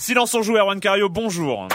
Silence on joue, Erwan Cario, bonjour.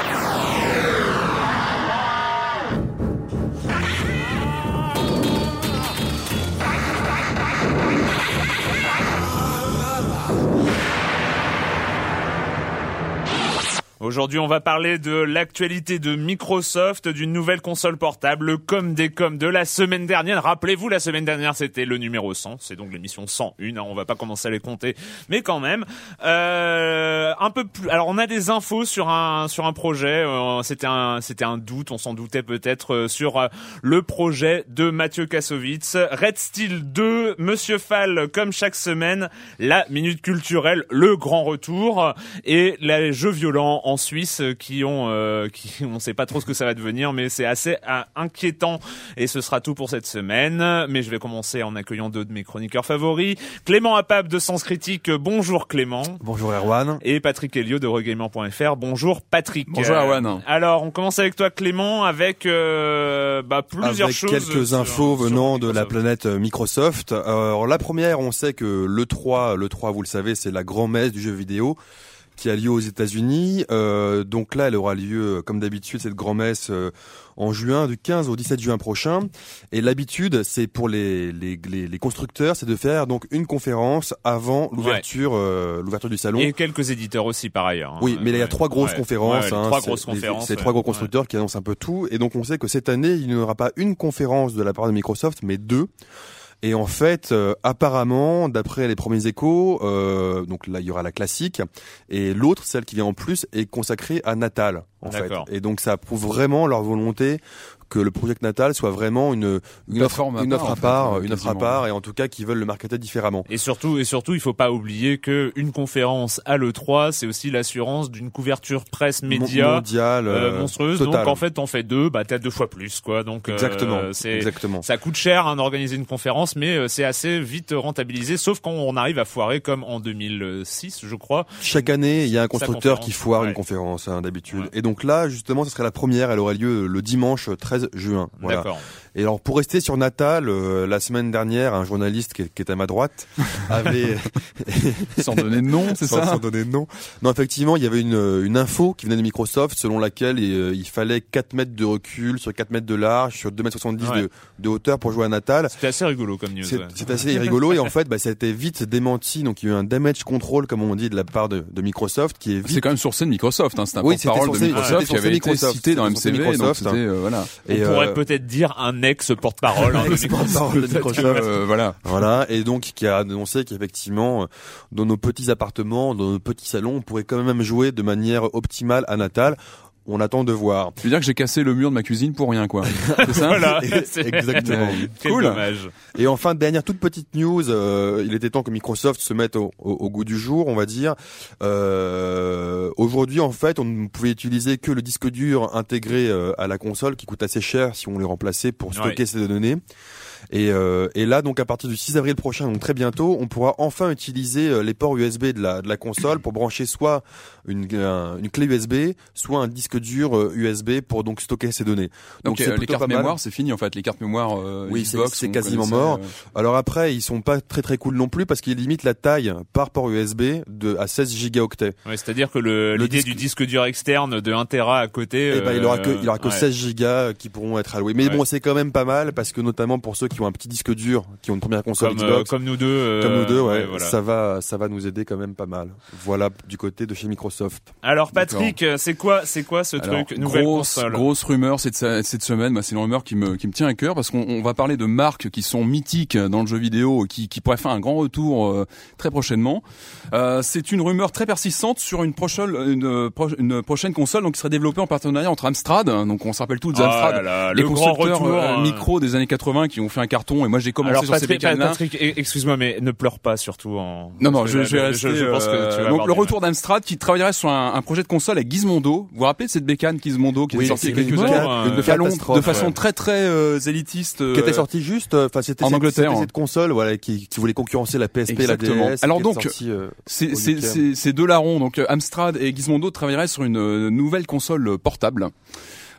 Aujourd'hui, on va parler de l'actualité de Microsoft, d'une nouvelle console portable, le com des com de la semaine dernière. Rappelez-vous, la semaine dernière, c'était le numéro 100. C'est donc l'émission 101. Hein, on va pas commencer à les compter, mais quand même. Euh, un peu plus. Alors, on a des infos sur un sur un projet. Euh, c'était un c'était un doute. On s'en doutait peut-être euh, sur euh, le projet de Mathieu Kassovitz. Red Steel 2, Monsieur Fall, comme chaque semaine, la minute culturelle, le grand retour et les jeux violents en Suisse qui ont, euh, qui on sait pas trop ce que ça va devenir, mais c'est assez euh, inquiétant. Et ce sera tout pour cette semaine. Mais je vais commencer en accueillant deux de mes chroniqueurs favoris. Clément Apap de Sens Critique. Bonjour Clément. Bonjour Erwan. Et Patrick Helio de Regamer.fr. Bonjour Patrick. Bonjour Erwan. Alors on commence avec toi Clément avec euh, bah, plusieurs avec choses. quelques sur- infos sur venant de la Microsoft. planète euh, Microsoft. Alors la première, on sait que le 3, le 3, vous le savez, c'est la grand-messe du jeu vidéo qui a lieu aux États-Unis. Euh, donc là, elle aura lieu, euh, comme d'habitude, cette grand-messe euh, en juin, du 15 au 17 juin prochain. Et l'habitude, c'est pour les, les, les, les constructeurs, c'est de faire donc une conférence avant l'ouverture, euh, l'ouverture du salon. Et quelques éditeurs aussi par ailleurs. hein. Oui, mais il y a trois grosses Ouais. conférences. Ouais, hein, trois grosses conférences. C'est trois gros constructeurs qui annoncent un peu tout. Et donc on sait que cette année, il n'y aura pas une conférence de la part de Microsoft, mais deux. Et en fait, euh, apparemment, d'après les premiers échos, euh, donc là il y aura la classique, et l'autre, celle qui vient en plus, est consacrée à Natal, en fait. Et donc ça prouve vraiment leur volonté que le projet Natal soit vraiment une, une offre, à une part, offre à en fait, part, une offre à part, et en tout cas qu'ils veulent le marketer différemment. Et surtout, et surtout, il faut pas oublier que une conférence à l'E3, c'est aussi l'assurance d'une couverture presse média mondial, euh, monstrueuse. total. Donc en fait, t'en fais deux, bah t'as deux fois plus, quoi. Donc euh, exactement, c'est exactement. ça coûte cher hein, d'organiser une conférence, mais euh, c'est assez vite rentabilisé, sauf quand on arrive à foirer comme en 2006, je crois. Chaque année, il y a un constructeur qui foire ouais. une conférence hein, d'habitude. Ouais. Et donc là, justement, ce serait la première. Elle aurait lieu le dimanche 13 juin. D'accord. Et alors, pour rester sur Natal, euh, la semaine dernière, un journaliste qui est, qui est à ma droite avait, Sans donner de nom, c'est ça sans donner de nom. Non, effectivement, il y avait une, une info qui venait de Microsoft selon laquelle euh, il fallait 4 mètres de recul sur 4 mètres de large, sur 2 mètres 70 Ouais. de, de hauteur pour jouer à Natal. C'était assez rigolo comme news. C'est ouais. assez rigolo et en fait, bah, ça a été vite démenti. Donc, il y a eu un damage control, comme on dit, de la part de, de Microsoft, qui est vite C'est quand même sourcé de Microsoft, hein. c'est un Oui, porte-parole de Microsoft qui avait été Microsoft, cité dans MCV, donc euh, voilà. On Et, pourrait euh, peut-être dire un ex-porte-parole. hein, de ex-porte-parole de Microsoft. Microsoft. Euh, voilà. Voilà, et donc qui a annoncé qu'effectivement, euh, dans nos petits appartements, dans nos petits salons, on pourrait quand même jouer de manière optimale à Natal. On attend de voir. Je veux dire que j'ai cassé le mur de ma cuisine pour rien, quoi. C'est ça Voilà. Exactement. Cool. dommage. Et enfin, dernière toute petite news, euh, il était temps que Microsoft se mette au, au- au goût du jour, on va dire. Euh, Aujourd'hui, en fait, on ne pouvait utiliser que le disque dur intégré euh, à la console, qui coûte assez cher si on le remplaçait pour stocker Ouais. ces données. Et, euh, et là, donc à partir du 6 avril prochain, donc très bientôt, on pourra enfin utiliser euh, les ports USB de la, de la console pour brancher soit une, un- une clé USB, soit un disque dur euh, USB pour donc stocker ces données. Donc, euh, les cartes mémoire, c'est fini en fait. Les cartes mémoire euh, Oui, c'est- Xbox, c'est on quasiment mort. euh, Alors après, ils sont pas très très cool non plus parce qu'ils limitent la taille par port USB de à 16 gigaoctets. Ouais, C'est-à-dire que le- Le l'idée disque- du disque dur externe de 1 Tera à côté. Et ben il aura que euh, il aura que ouais. 16 gigas qui pourront être alloués. Mais Ouais. bon, c'est quand même pas mal parce que notamment pour ceux qui ont un petit disque dur, qui ont une première console comme, euh, Xbox, comme nous deux. euh, comme nous deux, ouais, voilà. ça va ça va nous aider quand même pas mal. Voilà du côté de chez Microsoft. Alors Patrick, euh, c'est quoi, c'est quoi ce Alors, truc nouvelle grosse, console? grosse rumeur cette, cette semaine, bah, c'est une rumeur qui me, qui me tient à cœur parce qu'on on va parler de marques qui sont mythiques dans le jeu vidéo, qui, qui pourraient faire un grand retour euh, très prochainement. Euh, c'est une rumeur très persistante sur une prochaine, une, euh, pro- une prochaine console donc qui serait développée en partenariat entre Amstrad, hein, donc on se rappelle tous Ah d'Amstrad, là, les le grand constructeurs retour. euh, hein. micro des années 80 qui ont fait un un carton et moi j'ai commencé Alors sur ces Patrick, bécanes là. Patrick, e- excuse-moi, mais ne pleure pas surtout en. Non, non, je, je vais là, rester. je pense que tu vas euh, donc le retour d'Amstrad qui travaillerait sur un, un projet de console avec Gizmondo. Vous vous rappelez de cette bécane Gizmondo qui est sortie il y a c'est quelques années de long- catastrophe, de façon ouais. très très euh, élitiste. qui était euh, sorti juste, euh, enfin c'était en cette- Angleterre, c'était hein. cette console, voilà, qui, qui voulait concurrencer la PSP, Exactement. la DS. Alors donc, sortie, euh, C'est au c'est- UK. c'est- ces deux larrons, donc euh, Amstrad et Gizmondo, travailleraient sur une euh, nouvelle console portable.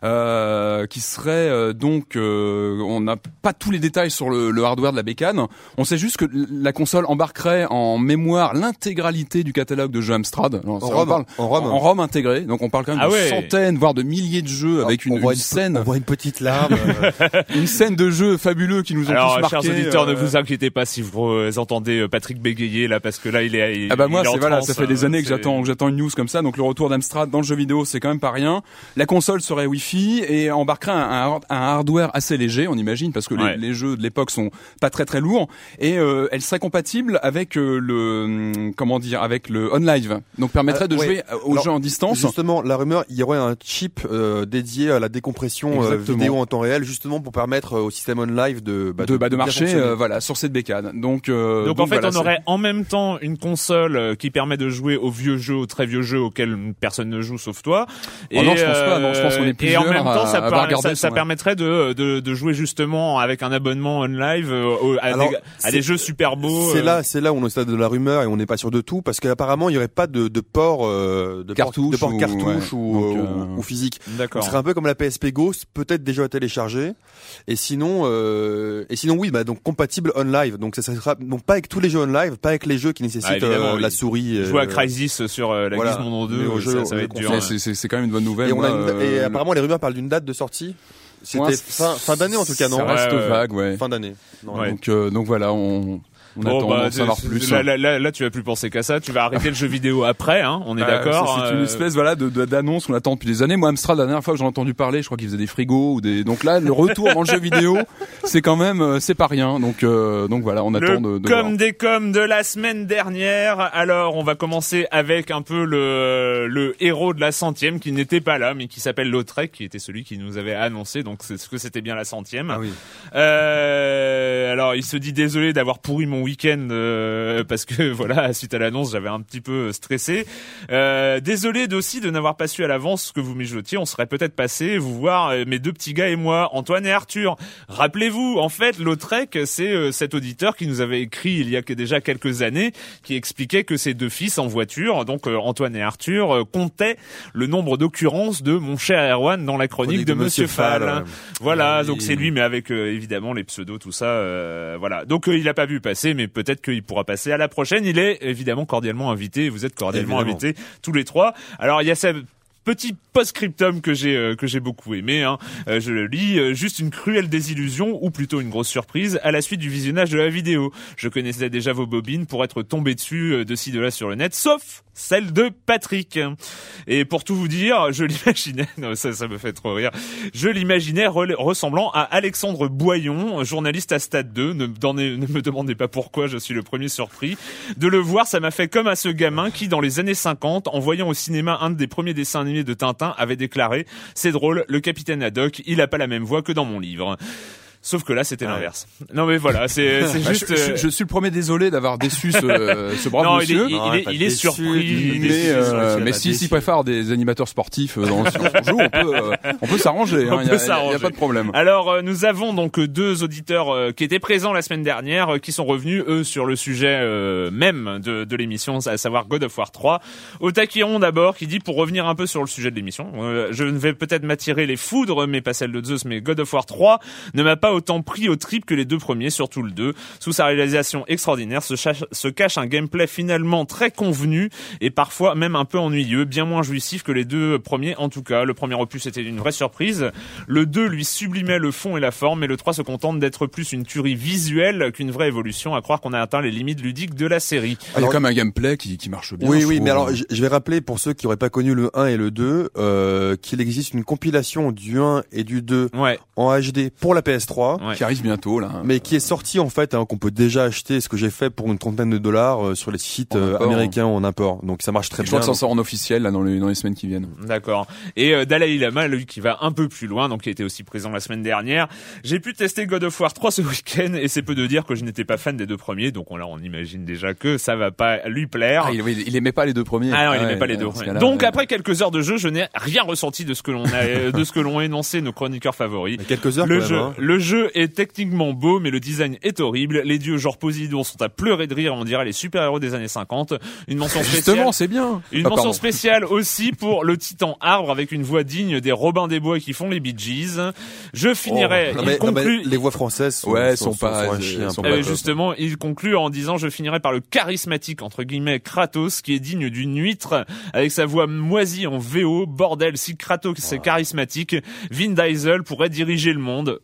Euh, qui serait euh, donc euh, on n'a pas tous les détails sur le, le hardware de la bécane on sait juste que la console embarquerait en mémoire l'intégralité du catalogue de jeux Amstrad Alors, en on ROM, parle en ROM. en ROM intégré donc on parle quand même Ah de ouais. centaines voire de milliers de jeux avec une, on voit une scène on voit une petite larme. euh, une scène de jeux fabuleux qui nous ont Alors, tous marqués chers auditeurs, euh, ne vous inquiétez pas si vous euh, entendez euh, Patrick bégayer là, parce que là, il est. il- Ah bah moi il est en c'est voilà, ça fait des euh, années que j'attends que j'attends une news comme ça. Donc le retour d'Amstrad dans le jeu vidéo, c'est quand même pas rien. La console serait Wi-Fi et embarquerait un, un, hard- un hardware assez léger, on imagine, parce que les- Ouais. les, jeux de l'époque sont pas très très lourds. Et euh, elle serait compatible avec euh, le hum, comment dire, avec le OnLive. Donc permettrait Ah, de ouais. jouer euh, aux Alors, jeux en distance. Justement, la rumeur, il y aurait un chip euh, dédié à la décompression euh, vidéo en temps réel, justement pour permettre euh, au système on live de bah, de, bah, de marcher euh, voilà sur cette bécane donc euh, Donc, en fait, voilà, on aurait en même temps une console euh, qui permet de jouer aux vieux jeux, aux très vieux jeux auxquels personne ne joue sauf toi. Oh non, je pense pas, non, je pense qu'on est Et en même temps, ça, par- ça, ça, ça permettrait de, de, de jouer justement avec un abonnement on live euh, à, Alors, des, à des jeux super beaux. C'est euh, là, c'est là où on est au stade de la rumeur et on n'est pas sûr de tout parce qu'apparemment il y aurait pas de, de port euh, de port- Cartouche de port ou- cartouche ouais. ou, Donc, euh, euh, ou physique. D'accord. Ce serait un peu comme la PSP Go, c'est peut-être déjà à télécharger. Et sinon, euh, et sinon oui, bah donc compatible on live. Donc ça, ça sera donc pas avec tous les jeux on live, pas avec les jeux qui nécessitent Ah, évidemment, euh, oui. la souris. Jouer à Crysis sur euh, la voilà. 2, Mais au ça, jeu- ça au va être dur. c'est- hein. c'est quand même une bonne nouvelle Et, on a une- et apparemment les rumeurs parlent d'une date de sortie. C'était Ouais, fin, fin d'année en tout cas, non ça reste vague ouais Fin d'année. Ouais. donc euh, donc voilà on on Bon, attend bah, savoir plus Là, là, là, là, tu vas plus penser qu'à ça. Tu vas arrêter le jeu vidéo après, hein. On est Bah, d'accord. C'est une euh, espèce voilà de d'annonce qu'on attend depuis des années. Moi, Amstrad, la dernière fois que j'en ai entendu parler, je crois qu'ils faisaient des frigos ou des. Donc là, le retour dans le jeu vidéo, c'est quand même euh, c'est pas rien. Donc euh, donc voilà, on Le attend de, de comme voir. des coms de la semaine dernière. Alors, on va commencer avec un peu le, le héros de la centième qui n'était pas là, mais qui s'appelle Lautrec, qui était celui qui nous avait annoncé. Donc, c'est ce que c'était bien la centième. Ah oui. Euh, alors, il se dit désolé d'avoir pourri mon week-end euh, parce que voilà, suite à l'annonce, j'avais un petit peu stressé. Euh, désolé aussi de n'avoir pas su à l'avance ce que vous mijotiez. On serait peut-être passé vous voir euh, mes deux petits gars et moi, Antoine et Arthur. Rappelez-vous, en fait, Lautrec, c'est euh, cet auditeur qui nous avait écrit il y a déjà quelques années, qui expliquait que ses deux fils en voiture, donc euh, Antoine et Arthur, euh, comptaient le nombre d'occurrences de mon cher Erwan dans la chronique de, Monsieur Fall. Voilà, oui. donc c'est lui, mais avec euh, évidemment les pseudos, tout ça. euh, voilà. Donc euh, il a pas pu passer, mais peut-être qu'il pourra passer à la prochaine. Il est évidemment cordialement invité. Vous êtes cordialement Évidemment. invités tous les trois. Alors il y a ce petit post-scriptum que j'ai euh, que j'ai beaucoup aimé. Hein. Euh, je le lis. euh, juste une cruelle désillusion, ou plutôt une grosse surprise, à la suite du visionnage de la vidéo. Je connaissais déjà vos bobines pour être tombé dessus de ci de là sur le net, sauf celle de Patrick. Et pour tout vous dire, je l'imaginais, ça, ça me fait trop rire, je l'imaginais ressemblant à Alexandre Boyon, journaliste à Stade 2. Ne, ne me demandez pas pourquoi, je suis le premier surpris. De le voir, ça m'a fait comme à ce gamin qui, dans les années 50, en voyant au cinéma un des premiers dessins animés de Tintin, avait déclaré « C'est drôle, le capitaine Haddock, il a pas la même voix que dans mon livre ». Sauf que là, c'était Ah ouais. l'inverse. Non mais voilà, c'est c'est Bah, juste... je, je- euh, je suis le premier désolé d'avoir déçu ce, ce brave non, il est, monsieur. il, Non, il est, il est déçu, surpris. mais, euh, mais pas si s'il préfère des animateurs sportifs euh, dans le jour, on peut, euh, on peut s'arranger. On hein, Il y, peut a- pas de problème. Alors euh, nous avons donc euh, deux auditeurs euh, qui étaient présents la semaine dernière, euh, qui sont revenus eux sur le sujet euh, même de, de l'émission, à savoir God of War 3. Otakiron d'abord qui dit pour revenir un peu sur le sujet de l'émission, euh, je ne vais peut-être m'attirer les foudres, mais pas celle de Zeus, mais God of War 3 ne m'a pas autant pris au trip que les deux premiers, surtout le 2. Sous sa réalisation extraordinaire se, cache un gameplay finalement très convenu et parfois même un peu ennuyeux, bien moins jouissif que les deux premiers en tout cas. Le premier opus était une vraie surprise. Le 2 lui sublimait le fond et la forme, et le 3 se contente d'être plus une tuerie visuelle qu'une vraie évolution, à croire qu'on a atteint les limites ludiques de la série. Il y a Alors- quand même un gameplay qui, qui marche bien. Oui, oui, trouve. mais alors je vais rappeler pour ceux qui auraient pas connu le 1 et le 2 euh, qu'il existe une compilation du 1 et du 2 Ouais. en HD pour la PS3 3. Ouais. Qui arrive bientôt là. Mais qui est sorti en fait, hein, qu'on peut déjà acheter, ce que j'ai fait pour une trentaine de dollars euh, sur les sites euh, import. américains en import. Donc ça marche très Je bien. crois que ça sort en officiel là dans les dans les semaines qui viennent. D'accord. Et euh, Dalai Lama, lui qui va un peu plus loin, donc qui était aussi présent la semaine dernière. J'ai pu tester God of War 3 ce week-end et c'est peu de dire que je n'étais pas fan des deux premiers, donc on, là on imagine déjà que ça va pas lui plaire. Ah, il, il, il aimait pas les deux premiers. Ah non, il Ouais, aimait pas les deux. premiers. Donc ouais. après quelques heures de jeu, je n'ai rien ressenti de ce que l'on a, de ce que l'ont énoncé nos chroniqueurs favoris. Mais quelques heures Le quand même, jeu, hein. le jeu est techniquement beau, mais le design est horrible. Les dieux genre Poséidon sont à pleurer de rire, on dirait les super-héros des années 50. Une mention spéciale. Justement, c'est bien. Une Ah, mention pardon. spéciale aussi pour le titan arbre avec une voix digne des Robins des Bois qui font les Bee Gees. Je finirai, Non, il mais- non, mais conclut, les voix françaises sont, Ouais, sont, sont pas- un chien. sont euh, justement, il conclut en disant je finirai par le charismatique entre guillemets Kratos qui est digne d'une huître avec sa voix moisie en VO. Bordel, si Kratos c'est charismatique, Vin Diesel pourrait diriger le monde.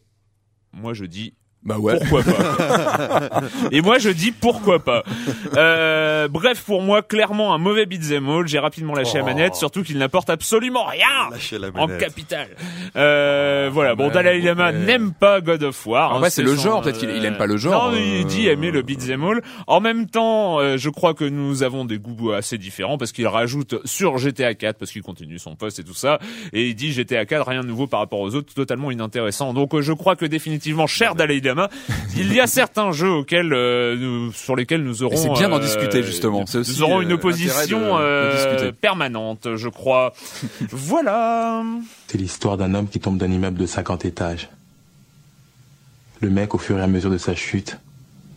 Moi je dis Bah ouais. pourquoi pas Et moi je dis pourquoi pas. Euh, bref, pour moi, clairement un mauvais beat'em all. J'ai rapidement lâché la Oh. manette, surtout qu'il n'apporte absolument rien Lâchez la en capital. Euh, voilà. Bon, Ouais, Dalai Lama n'aime pas God of War. En hein, vrai, c'est le son, genre, peut-être qu'il- il aime pas le genre, Non, il euh, dit aimer le beat'em all. En même temps, euh, je crois que nous avons des goûts assez différents parce qu'il rajoute sur GTA 4 parce qu'il continue son poste et tout ça et il dit GTA 4 rien de nouveau par rapport aux autres, totalement inintéressant. Donc euh, je crois que définitivement, cher Dalai Lama, il y a certains jeux auxquels euh, nous- sur lesquels nous aurons c'est bien d'en euh, discuter, justement. C'est aussi, nous aurons euh, une opposition de- de euh, permanente, je crois. voilà. C'est l'histoire d'un homme qui tombe d'un immeuble de 50 étages. Le mec, au fur et à mesure de sa chute,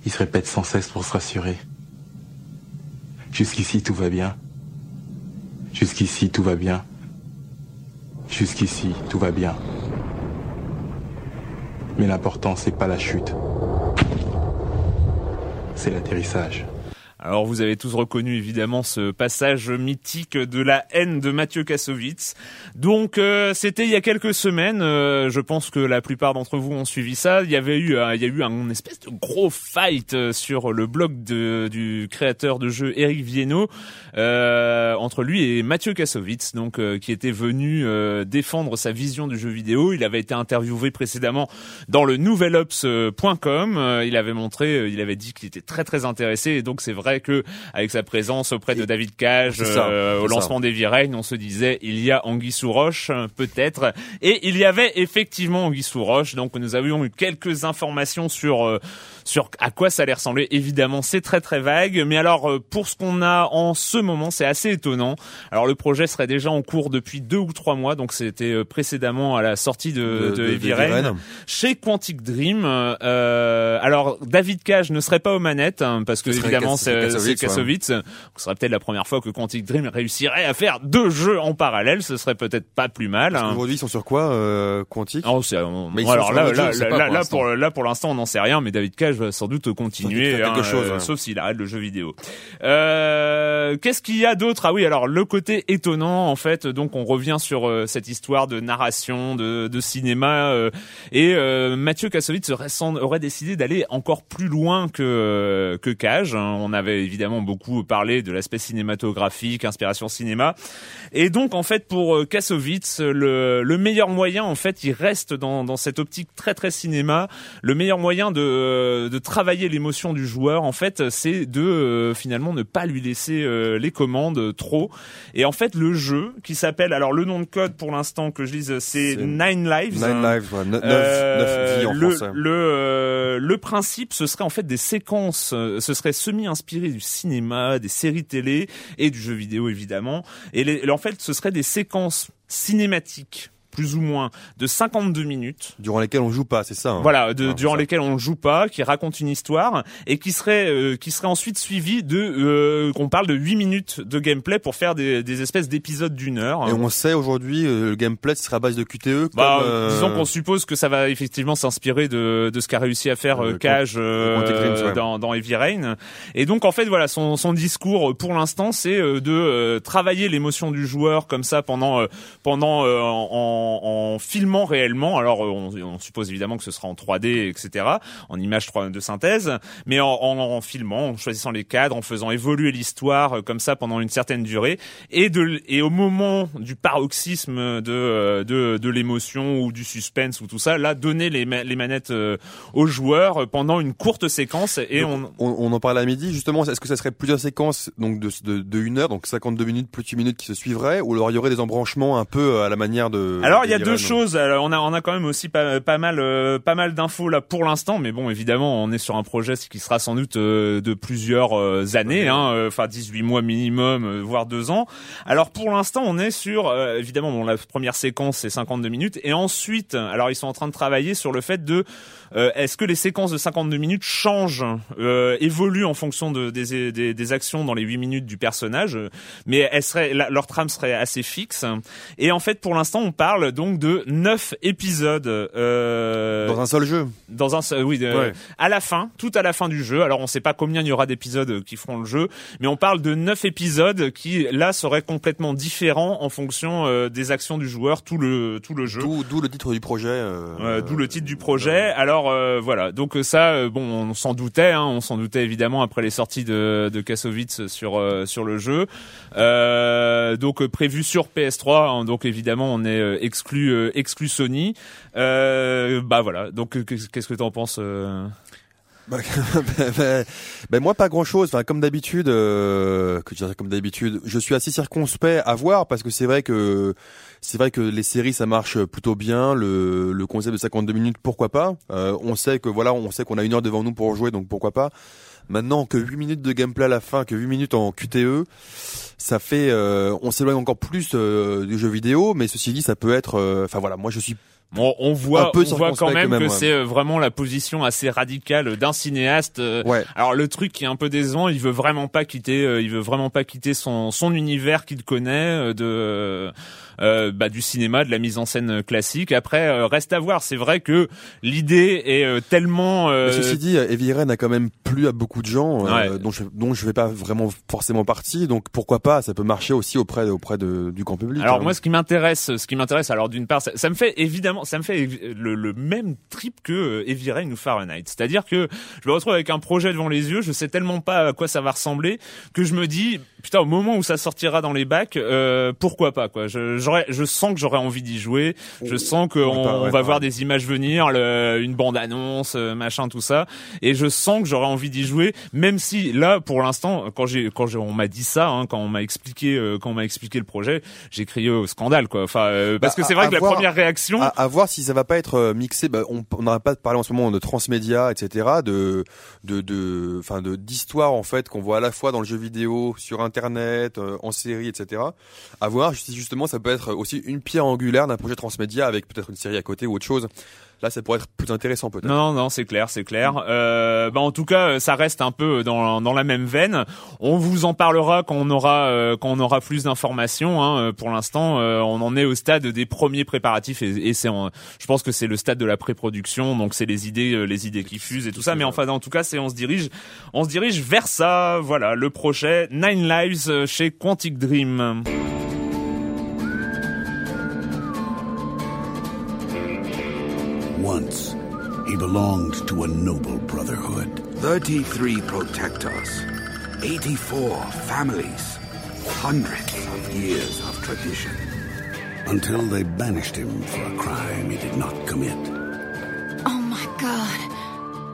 il se répète sans cesse pour se rassurer. Jusqu'ici, tout va bien. Jusqu'ici, tout va bien. Jusqu'ici, tout va bien. Mais l'important, c'est pas la chute. C'est l'atterrissage. Alors vous avez tous reconnu évidemment ce passage mythique de la haine de Mathieu Kassovitz. Donc euh, c'était il y a quelques semaines, euh, je pense que la plupart d'entre vous ont suivi ça. Il y avait eu, euh, il y a eu un espèce de gros fight euh, sur le blog de, du créateur de jeu Eric Viennot euh, entre lui et Mathieu Kassovitz, donc euh, qui était venu défendre sa vision du jeu vidéo. Il avait été interviewé précédemment dans le nouvelops.com. Il avait montré, il avait dit qu'il était très très intéressé et donc c'est vrai que avec sa présence auprès de David Cage euh, au ça. lancement des Vireign, on se disait il y a Anguille sous roche peut-être et il y avait effectivement Anguille sous roche. Donc nous avions eu quelques informations sur euh, sur à quoi ça allait ressembler. Évidemment, c'est très très vague, mais alors euh, pour ce qu'on a en ce moment, c'est assez étonnant. Alors le projet serait déjà en cours depuis deux ou trois mois, donc c'était euh, précédemment à la sortie de, de, Heavy Rain Rain. chez Quantic Dream. Euh, alors David Cage ne serait pas aux manettes hein, parce que évidemment c'est Kassovitz. Ce serait peut-être la première fois que Quantic Dream réussirait à faire deux jeux en parallèle. Ce serait peut-être pas plus mal. Hein. qu'aujourd'hui, ils sont sur quoi, euh, Quantique Oh, on- Mais ils sont alors sur là, là, là, là, pour là pour l'instant on n'en sait rien, mais David Cage va sans doute continuer, quelque hein, chose, euh, ouais. sauf s'il arrête le jeu vidéo. Euh, Qu'est-ce qu'il y a d'autre? Ah oui, alors le côté étonnant en fait, donc on revient sur euh, cette histoire de narration, de, de cinéma, euh, et euh, Mathieu Kassovitz aurait, décidé d'aller encore plus loin que euh, que Cage. hein. On avait évidemment beaucoup parlé de l'aspect cinématographique, inspiration cinéma, et donc en fait pour Kassovitz, le, le meilleur moyen en fait, il reste dans, dans cette optique très très cinéma. Le meilleur moyen de, de travailler l'émotion du joueur en fait, c'est de euh, finalement ne pas lui laisser euh, les commandes euh, trop. Et en fait le jeu qui s'appelle alors le nom de code pour l'instant que je lise c'est Nine Lives. Nine Lives, ouais, neuf, Euh, neuf vies en le, français. le, euh, le principe, ce serait en fait des séquences, euh, ce serait semi-inspiré du cinéma, des séries télé et du jeu vidéo évidemment. Et les- en fait, ce serait des séquences cinématiques plus ou moins de 52 minutes Durant lesquels on joue pas, c'est ça. hein. voilà, de, Ah, durant ça. lesquels on joue pas, qui raconte une histoire et qui serait euh, qui serait ensuite suivi de euh, qu'on parle de 8 minutes de gameplay pour faire des, des espèces d'épisodes d'une heure. Et on sait aujourd'hui, euh, le gameplay ce sera à base de QTE. Bah, comme, euh, disons qu'on suppose que ça va effectivement s'inspirer de, de ce qu'a réussi à faire Euh, euh, Cage euh, ouais. dans, dans Heavy Rain. Et donc en fait voilà son, son discours pour l'instant c'est de euh, travailler l'émotion du joueur comme ça pendant euh, pendant euh, en, en, filmant réellement. Alors on, on, suppose évidemment que ce sera en 3D, etc., en image de synthèse, mais en, en, filmant, en choisissant les cadres, en faisant évoluer l'histoire comme ça pendant une certaine durée, et de et au moment du paroxysme de de, de l'émotion ou du suspense ou tout ça, là donner les, les manettes aux joueurs pendant une courte séquence et on... on... en parlait à midi justement. Est-ce que ça serait plusieurs séquences donc de, de, de une heure, donc 52 minutes plus 8 minutes qui se suivraient, ou alors il y aurait des embranchements un peu à la manière de. Alors il y a deux choses. Alors, on a on a quand même aussi pas, pas mal euh, pas mal d'infos là pour l'instant, mais bon évidemment on est sur un projet qui sera sans doute euh, de plusieurs euh, années, hein, enfin 18 mois minimum, voire deux ans. Alors pour l'instant on est sur évidemment bon la première séquence c'est 52 minutes et ensuite alors ils sont en train de travailler sur le fait de est-ce que les séquences de 52 minutes changent, évoluent en fonction de, des, des, des, actions dans les 8 minutes du personnage, mais elles seraient, leur trame serait assez fixe. Et en fait, pour l'instant, on parle donc de neuf épisodes euh, dans un seul jeu. Dans un seul, oui, à la fin, tout à la fin du jeu. Alors, on ne sait pas combien il y aura d'épisodes qui feront le jeu, mais on parle de neuf épisodes qui là seraient complètement différents en fonction euh, des actions du joueur, tout le tout le jeu. D'où le titre du projet. Euh, d'où le titre du projet. Alors voilà, donc ça, bon, on s'en doutait, hein, on s'en doutait évidemment après les sorties de, de Kassovitz sur sur le jeu. donc prévu sur PS3, hein, donc évidemment on est euh, exclu euh, exclu Sony. Euh, bah voilà. Donc qu'est-ce que tu en penses bah, ben moi pas grand chose. Enfin comme d'habitude, euh, que je comme d'habitude, je suis assez circonspect à voir parce que c'est vrai que c'est vrai que les séries ça marche plutôt bien. Le, le concept de 52 minutes, pourquoi pas. on sait que voilà, on sait qu'on a une heure devant nous pour jouer, donc pourquoi pas. Maintenant que 8 minutes de gameplay à la fin, que 8 minutes en QTE, ça fait, euh, on s'éloigne encore plus euh, du jeu vidéo, mais ceci dit, ça peut être, euh, enfin voilà, moi je suis Bon, on voit, on voit quand même, que c'est vraiment la position assez radicale d'un cinéaste. Ouais. Alors le truc qui est un peu décevant, il veut vraiment pas quitter, il veut vraiment pas quitter son son univers qu'il connaît de euh, bah, du cinéma, de la mise en scène classique. Après, euh, reste à voir. C'est vrai que l'idée est euh, tellement. Ceci dit, Heavy Rain a quand même plu à beaucoup de gens, dont je dont je fais pas vraiment forcément partie. Donc pourquoi pas Ça peut marcher aussi auprès auprès de, du grand public. Alors hein. moi, ce qui m'intéresse, ce qui m'intéresse, alors d'une part, ça, me fait évidemment, ça me fait le, le même trip que Heavy Rain ou Fahrenheit. C'est-à-dire que je me retrouve avec un projet devant les yeux, je sais tellement pas à quoi ça va ressembler que je me dis putain au moment où ça sortira dans les bacs, pourquoi pas quoi. Je, je sens que j'aurais envie d'y jouer. Je sens qu'on on va voir des images venir, le, une bande annonce, euh, machin, tout ça. Et je sens que j'aurais envie d'y jouer, même si là, pour l'instant, quand j'ai, quand on m'a dit ça, hein, quand on m'a expliqué, euh, quand on m'a expliqué le projet, j'ai crié au scandale, quoi. Enfin, euh, parce bah, que c'est vrai que la première réaction, à, voir si ça va pas être mixé. Bah, on n'aura pas parlé en ce moment de transmédia, etc. De, de, de, enfin, de d'histoire en fait qu'on voit à la fois dans le jeu vidéo, sur Internet, en série, etc. À voir si justement ça peut être aussi une pierre angulaire d'un projet transmédia avec peut-être une série à côté ou autre chose. Là, ça pourrait être plus intéressant peut-être. Non, non, c'est clair, c'est clair. Euh, bah, en tout cas, ça reste un peu dans, dans la même veine. On vous en parlera quand on aura euh, quand on aura plus d'informations. Hein. Pour l'instant, euh, on en est au stade des premiers préparatifs et, c'est, je pense que c'est le stade de la pré-production. Donc c'est les idées, euh, les idées qui fusent et tout ça. Mais enfin, en tout cas, c'est on se dirige, on se dirige vers ça. Voilà, le projet Nine Lives chez Quantic Dream. Once, he belonged to a noble brotherhood. 33 protectors, 84 families, hundreds of years of tradition. Until they banished him for a crime he did not commit. Oh my god.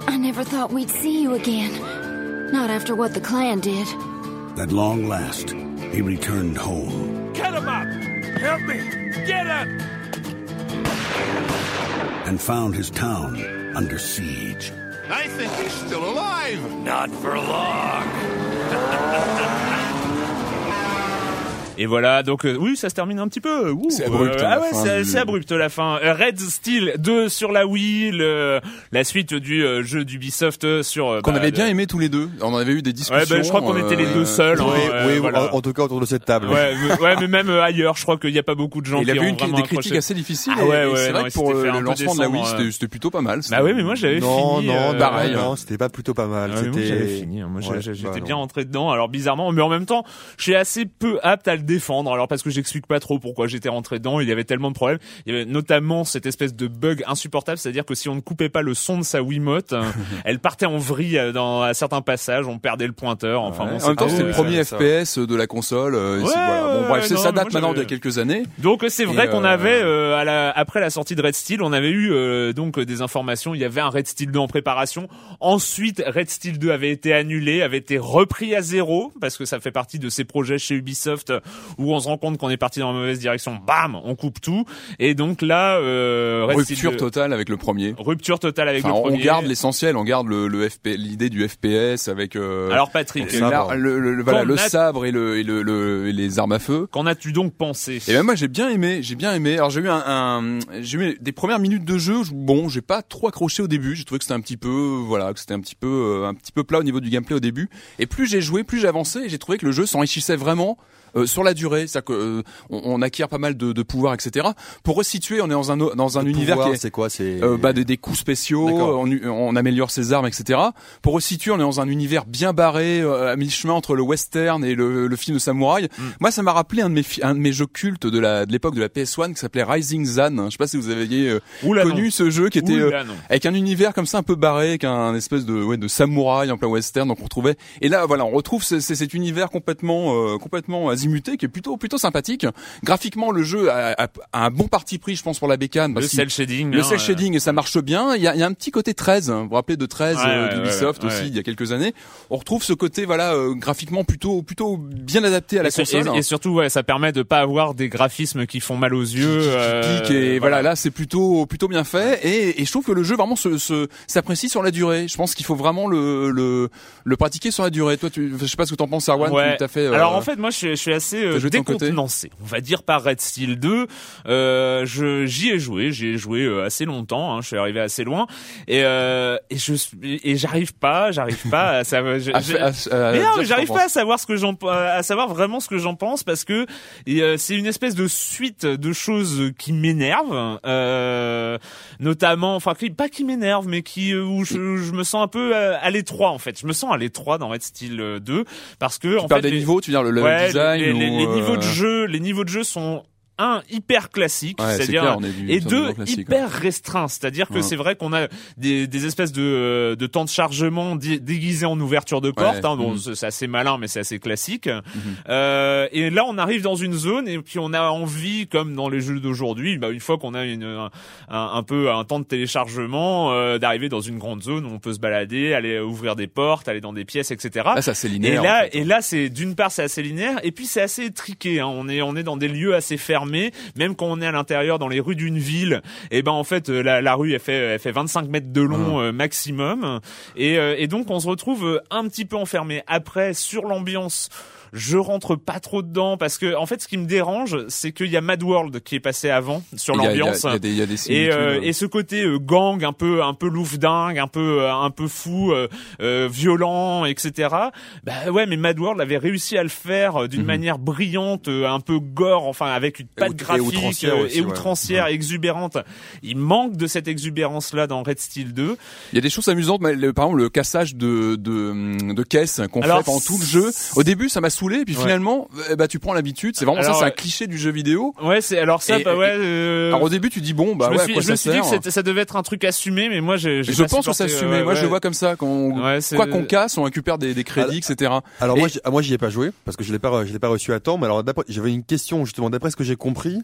I never thought we'd see you again. Not after what the clan did. At long last, he returned home. Get him up! Help me! Get him! And found his town under siege. I think he's still alive. Not for long. Et voilà, donc euh, oui, ça se termine un petit peu. C'est abrupt. Euh, ah ouais, c'est abrupt la fin. Euh, Red Steel 2 sur la Wii, le, la suite du euh, jeu d'Ubisoft sur. Qu'on bah, avait bien aimé tous les deux. On avait eu des discussions. Ouais, bah, je crois qu'on était les deux seuls. Oui, hein, oui voilà. en, tout cas autour de cette table. Ouais, mais, ouais, mais même ailleurs, je crois qu'il n'y a pas beaucoup de gens. Il qui avait eu des critiques assez difficiles. Ah ouais, ouais, c'est vrai que pour le lancement de la Wii, c'était plutôt pas mal. Bah oui, mais moi j'avais fini. Non, pareil. Non, c'était pas plutôt pas mal. J'avais fini. Moi, j'étais bien rentré dedans. Alors bizarrement, mais en même temps, je suis assez peu apte à le défendre. Alors parce que j'explique pas trop pourquoi j'étais rentré dedans. Il y avait tellement de problèmes. Il y avait notamment cette espèce de bug insupportable, c'est-à-dire que si on ne coupait pas le son de sa Wiimote, euh, elle partait en vrille euh, dans à certains passages. On perdait le pointeur. Enfin, bon, en même temps, c'était- c'est le ouais, premier. FPS de la console. euh, Ouais, voilà. Bon, bref, ouais, non, ça date maintenant d'il y a quelques années. Donc euh, c'est vrai qu'on euh, avait euh, à la, après la sortie de Red Steel, on avait eu euh, donc euh, des informations. Il y avait un Red Steel 2 en préparation. Ensuite, Red Steel 2 avait été annulé, avait été repris à zéro parce que ça fait partie de ces projets chez Ubisoft où on se rend compte qu'on est parti dans la mauvaise direction. Bam, on coupe tout. Et donc là, euh, Rupture 2 totale avec le premier. rupture totale avec Enfin, le on premier. garde l'essentiel, on garde le, le FP, l'idée du FPS avec euh, Alors Patrick, le, sabre. le, le- le- voilà, le on a- sabre et, le, et, le, le- et les armes à feu. qu'en as-tu donc pensé Et ben moi j'ai bien aimé, j'ai bien aimé. Alors j'ai eu un, un- j'ai eu des premières minutes de jeu. je- Bon, j'ai pas trop accroché au début. J'ai trouvé que c'était un petit peu, voilà, que c'était un petit peu, euh, un petit peu plat au niveau du gameplay au début. Et plus j'ai joué, plus j'ai avancé. Et j'ai trouvé que le jeu s'enrichissait vraiment. Euh, sur la durée, c'est-à-dire que euh, on, on acquiert pas mal de, de pouvoirs, etc. Pour resituer, on est dans un dans un Le univers pouvoir, qui est c'est quoi? C'est euh, bah, des, des coups spéciaux, on, on améliore ses armes, etc. Pour resituer, on est dans un univers bien barré, euh, à mi-chemin entre le western et le, le film de samouraï. Mm. Moi, ça m'a rappelé un de mes un de mes jeux cultes de la de l'époque de la PS1 qui s'appelait Rising Zan. Je sais pas si vous aviez euh, connu ce jeu qui était euh, Oula, avec un univers comme ça un peu barré, avec un espèce de ouais de samouraï en plein western. Donc on retrouvait et là voilà, on retrouve ce- ce- cet univers complètement euh, complètement azimuté qui est plutôt plutôt sympathique. Graphiquement, le jeu a, a- a un bon parti pris, je pense, pour la bécane. Le cel shading. le hein, cel shading, ça marche bien. Il y a, y a un petit côté 13. hein. Vous vous rappelez de 13 Ouais, euh, ouais, d'Ubisoft ouais, aussi il y a quelques années. On retrouve ce côté voilà euh, graphiquement plutôt plutôt bien adapté à la et, console. et- et surtout, ouais, ça permet de pas avoir des graphismes qui font mal aux yeux. euh, et voilà, là c'est plutôt plutôt bien fait et, et je trouve que le jeu vraiment se se- s'apprécie sur la durée. Je pense qu'il faut vraiment le, le le pratiquer sur la durée. Toi tu je sais pas ce que t'en penses Arwan, tu t'as fait euh, Alors en fait, moi, je je suis assez euh, décontenancé. On va dire par Red Steel 2. Euh, je j'y ai joué, j'y ai joué euh, assez longtemps. Hein, je suis arrivé assez loin et euh, et je suis- et j'arrive pas, j'arrive pas à savoir. je- à je- fait- à- à mais dire non, ce mais que j'arrive pas à savoir ce que j'en, à savoir vraiment ce que j'en pense parce que euh, c'est une espèce de suite de choses qui m'énervent, euh, notamment, enfin pas qui m'énervent, mais qui où je, je me sens un peu à l'étroit en fait. Je me sens à l'étroit dans Red Steel euh, 2 parce que en Tu parles fait des les- niveaux, tu veux dire le level ouais, design les, les- les niveaux de euh, jeu, les niveaux de jeu sont un hyper classique, Ouais, c'est c'est-à-dire et deux hyper restreints, c'est-à-dire que Ouais. c'est vrai qu'on a des, des espèces de, de temps de chargement dé- déguisés en ouverture de porte, Ouais. hein, bon, Mhm. c'est assez malin mais c'est assez classique. Euh, et là on arrive dans une zone et puis on a envie, comme dans les jeux d'aujourd'hui, bah, une fois qu'on a une, un, un peu un temps de téléchargement, euh, d'arriver dans une grande zone où on peut se balader, aller ouvrir des portes, aller dans des pièces, etc. Là, ça c'est Et linéaire. là, en fait. et là, c'est d'une part c'est assez linéaire, et puis c'est assez étriqué. Hein. On est on est dans des lieux assez fermés, même quand on est à l'intérieur dans les rues d'une ville. Et ben en fait euh, la, la rue elle fait elle fait 25 mètres de long euh, maximum, et euh, et donc on se retrouve un petit peu enfermé. Après sur l'ambiance. Je rentre pas trop dedans parce que en fait ce qui me dérange c'est qu'il y a Mad World qui est passé avant sur l'ambiance et, euh, et ce côté euh, gang un peu un peu louf dingue un peu euh, un peu fou euh, euh, violent etc bah ouais mais Mad World avait réussi à le faire euh, d'une Mhm. manière brillante un peu gore enfin avec une patte et graphique outrancière aussi, et ouais. outrancière exubérante il manque de cette exubérance là dans Red Steel 2 Il y a des choses amusantes, mais le- par exemple le cassage de de, de caisses qu'on fait pendant tout le jeu. Au début, ça m'a saoulé, et puis Ouais. finalement, eh ben, tu prends l'habitude. C'est vraiment Alors, ça, c'est un euh, cliché du jeu vidéo. ouais c'est alors ça Et- bah ouais euh, Alors au début, tu dis bon, bah je me ouais, suis, quoi je ça me suis dit que c'était- ça devait être un truc assumé mais moi j'ai Je pense que ça assumé. ouais, Moi, je le vois comme ça. Quand quoi qu'on casse, on récupère des, des crédits, etc. Alors Et- moi, j'y- ah, moi j'y ai pas joué parce que je l'ai pas, je l'ai pas reçu à temps. Mais alors d'après- j'avais une question justement. D'après ce que j'ai compris,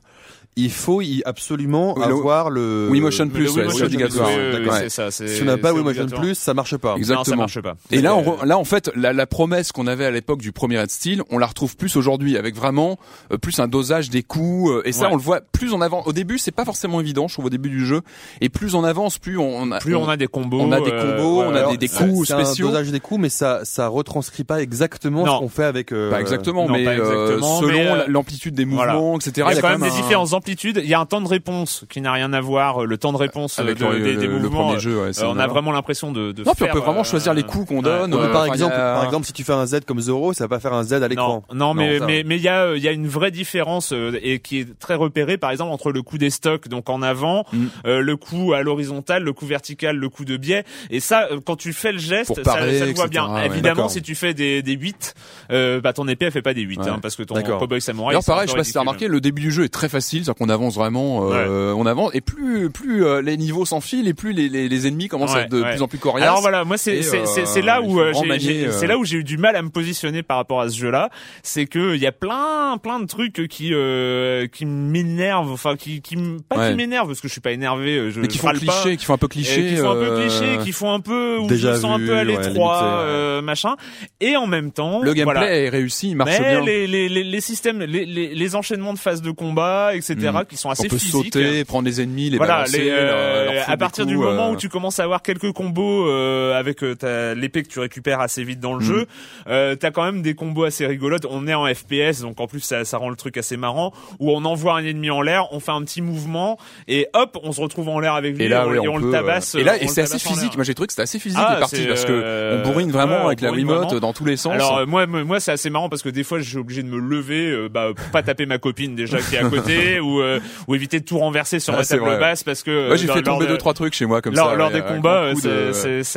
il faut y absolument Oui, le- avoir le Wii Motion Plus, Le c'est obligatoire. Si on n'a pas c'est Wii Motion obligatoire. Plus, ça marche pas. Exactement. Non, ça marche pas. Et là, on Euh, re- là, en fait, la, la promesse qu'on avait à l'époque du premier Red Steel, on la retrouve plus aujourd'hui, avec vraiment euh, plus un dosage des coups. euh, et ça, Ouais. on le voit plus en avant. Au début, c'est pas forcément évident, je trouve, au début du jeu. Et plus on avance, plus on, on a, plus on a des combos on a des euh, combos, ouais, on a ouais. des, des c'est un spéciaux. dosage des coups, mais ça, ça retranscrit pas exactement Non. ce qu'on fait avec. euh, Pas exactement, non, mais pas euh, exactement, selon euh, l'amplitude des mouvements, etc. Il y a quand même des un- amplitudes. Il y a un temps de réponse qui n'a rien à voir. Le temps de réponse avec de- le, des, des le- le mouvements. premier jeu. ouais, euh, on a vraiment l'impression de, de Non, puis on faire, peut vraiment euh, choisir les coups qu'on donne. Euh, par enfin, exemple, a- par exemple, si tu fais un Z comme Zoro, ça va pas faire un Z à l'écran. Non, non, mais mais mais il y a il y a une vraie différence euh, et qui est très repérée par exemple entre le coup des stocks donc en avant, Mm. euh, le coup à l'horizontale, le coup vertical, le coup de biais et ça euh, quand tu fais le geste Pour ça, se voit bien. ouais. Évidemment D'accord. si tu fais des des 8 euh, bah ton épée elle fait pas des 8 Ouais. hein, parce que ton cowboy D'ailleurs, c'est pareil, je sais pas si t'as remarqué, le début du jeu est très facile, qu'on avance vraiment, euh, on avance, et plus plus euh, les niveaux s'enfilent, et plus les, les, les ennemis commencent à être de ouais. plus en plus coriaces. Alors voilà, moi c'est euh, là où euh, j'ai- euh, c'est là où j'ai eu du mal à me positionner par rapport à ce jeu-là, c'est que il y a plein plein de trucs qui euh, qui m'énervent, enfin qui qui pas qui m'énervent parce que je suis pas énervé, je mais qui je font pas. cliché, qui font un peu cliché. qui font un peu cliché, qui font un peu où je me sens un peu à l'étroit, machin. Et en même temps, Le gameplay voilà. est réussi, il marche Mais bien. les, les, les, les systèmes, les, les, les enchaînements de phases de combat, etc., Mm. qui sont assez On peut physiques. sauter, prendre les ennemis, les voilà, balancer, les, euh, à partir du moment euh, où tu commences à avoir quelques combos euh, avec euh, l'épée que tu récupères assez vite dans le Mm. jeu, euh, t'as quand même des combos assez rigolotes. On est en FPS, donc en plus ça, ça rend le truc assez marrant. Où on envoie un ennemi en l'air, on fait un petit mouvement et hop, on se retrouve en l'air avec lui Et là, on, ouais, et on, on peut, le tabasse. Et là, et c'est assez physique. Moi, j'ai trouvé que c'était assez physique Ah, les parties parce que on bourrine vraiment ouais, avec la vraiment. dans tous les sens. Alors moi, moi, c'est assez marrant parce que des fois, je suis obligé de me lever, bah, pour pas taper ma copine déjà qui est à côté, ou euh, ou éviter de tout renverser sur Ah, ma c'est table vrai. basse parce que Moi, j'ai euh, fait tomber de- deux trois trucs chez moi comme lors, ça. lors ouais, des combats, coup c'est de-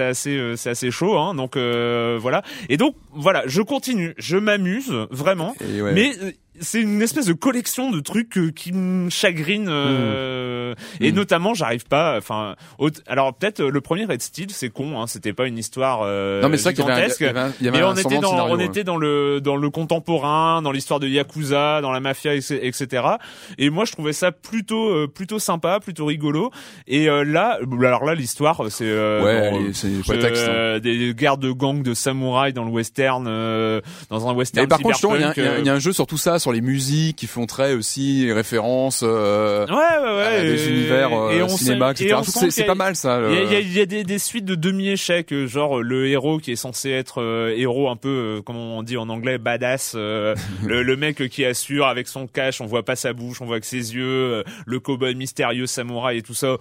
assez, euh, c'est assez chaud, hein. Donc euh, voilà. Et donc voilà, je continue, je m'amuse vraiment, ouais. mais euh, c'est une espèce de collection de trucs euh, qui me chagrinent euh, et Mm. notamment j'arrive pas. Enfin, alors peut-être le premier Red Steel, c'est con, hein. C'était pas une histoire euh, Non, mais c'est vrai qu'il y avait un- gigantesque. il y avait un- il y avait mais un on était dans, scénario, on ouais. était dans le dans le contemporain, dans l'histoire de Yakuza, dans la mafia, etc. Et moi, je trouvais ça plutôt euh, plutôt sympa, plutôt rigolo. Et euh, là, alors là, l'histoire, c'est euh, Ouais, bon, hein. euh, des guerres de gangs de samouraïs dans le western, euh, dans un western Et par contre, il y, y a- un jeu sur tout ça, sur les musiques qui font très aussi référence euh, Ouais, ouais, ouais. à des et- univers euh, et on cinéma, etc. et c'est- pas mal ça. Il y a, le- y y a des, des suites de demi-échecs, euh, genre euh, le héros qui est censé être euh, héros un peu, euh, comment on dit en anglais, badass, euh, le, le mec qui assure avec son cash, on voit pas sa bouche, on voit que ses yeux, euh, le cowboy mystérieux, samouraï et tout ça,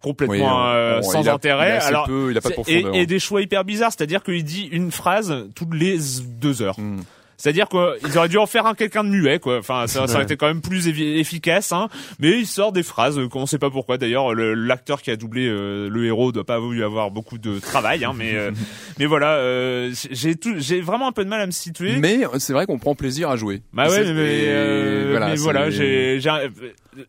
complètement Oui, euh, sans il a- intérêt. il a assez Alors peu, il a pas de c'est- profondeur. et, et des choix hyper bizarres, c'est-à-dire qu'il dit une phrase toutes les deux heures. Hmm. C'est-à-dire qu'ils auraient dû en faire un quelqu'un de muet, quoi. Enfin, ça, ça aurait été quand même plus efficace, hein. Mais il sort des phrases euh, qu'on sait pas pourquoi. D'ailleurs, le- l'acteur qui a doublé euh, le héros doit pas y avoir beaucoup de travail, hein. Mais, euh, mais voilà, euh, j'ai tout, j'ai vraiment un peu de mal à me situer. Mais c'est vrai qu'on prend plaisir à jouer. bah ouais, mais, mais, euh, voilà, mais voilà, j'ai,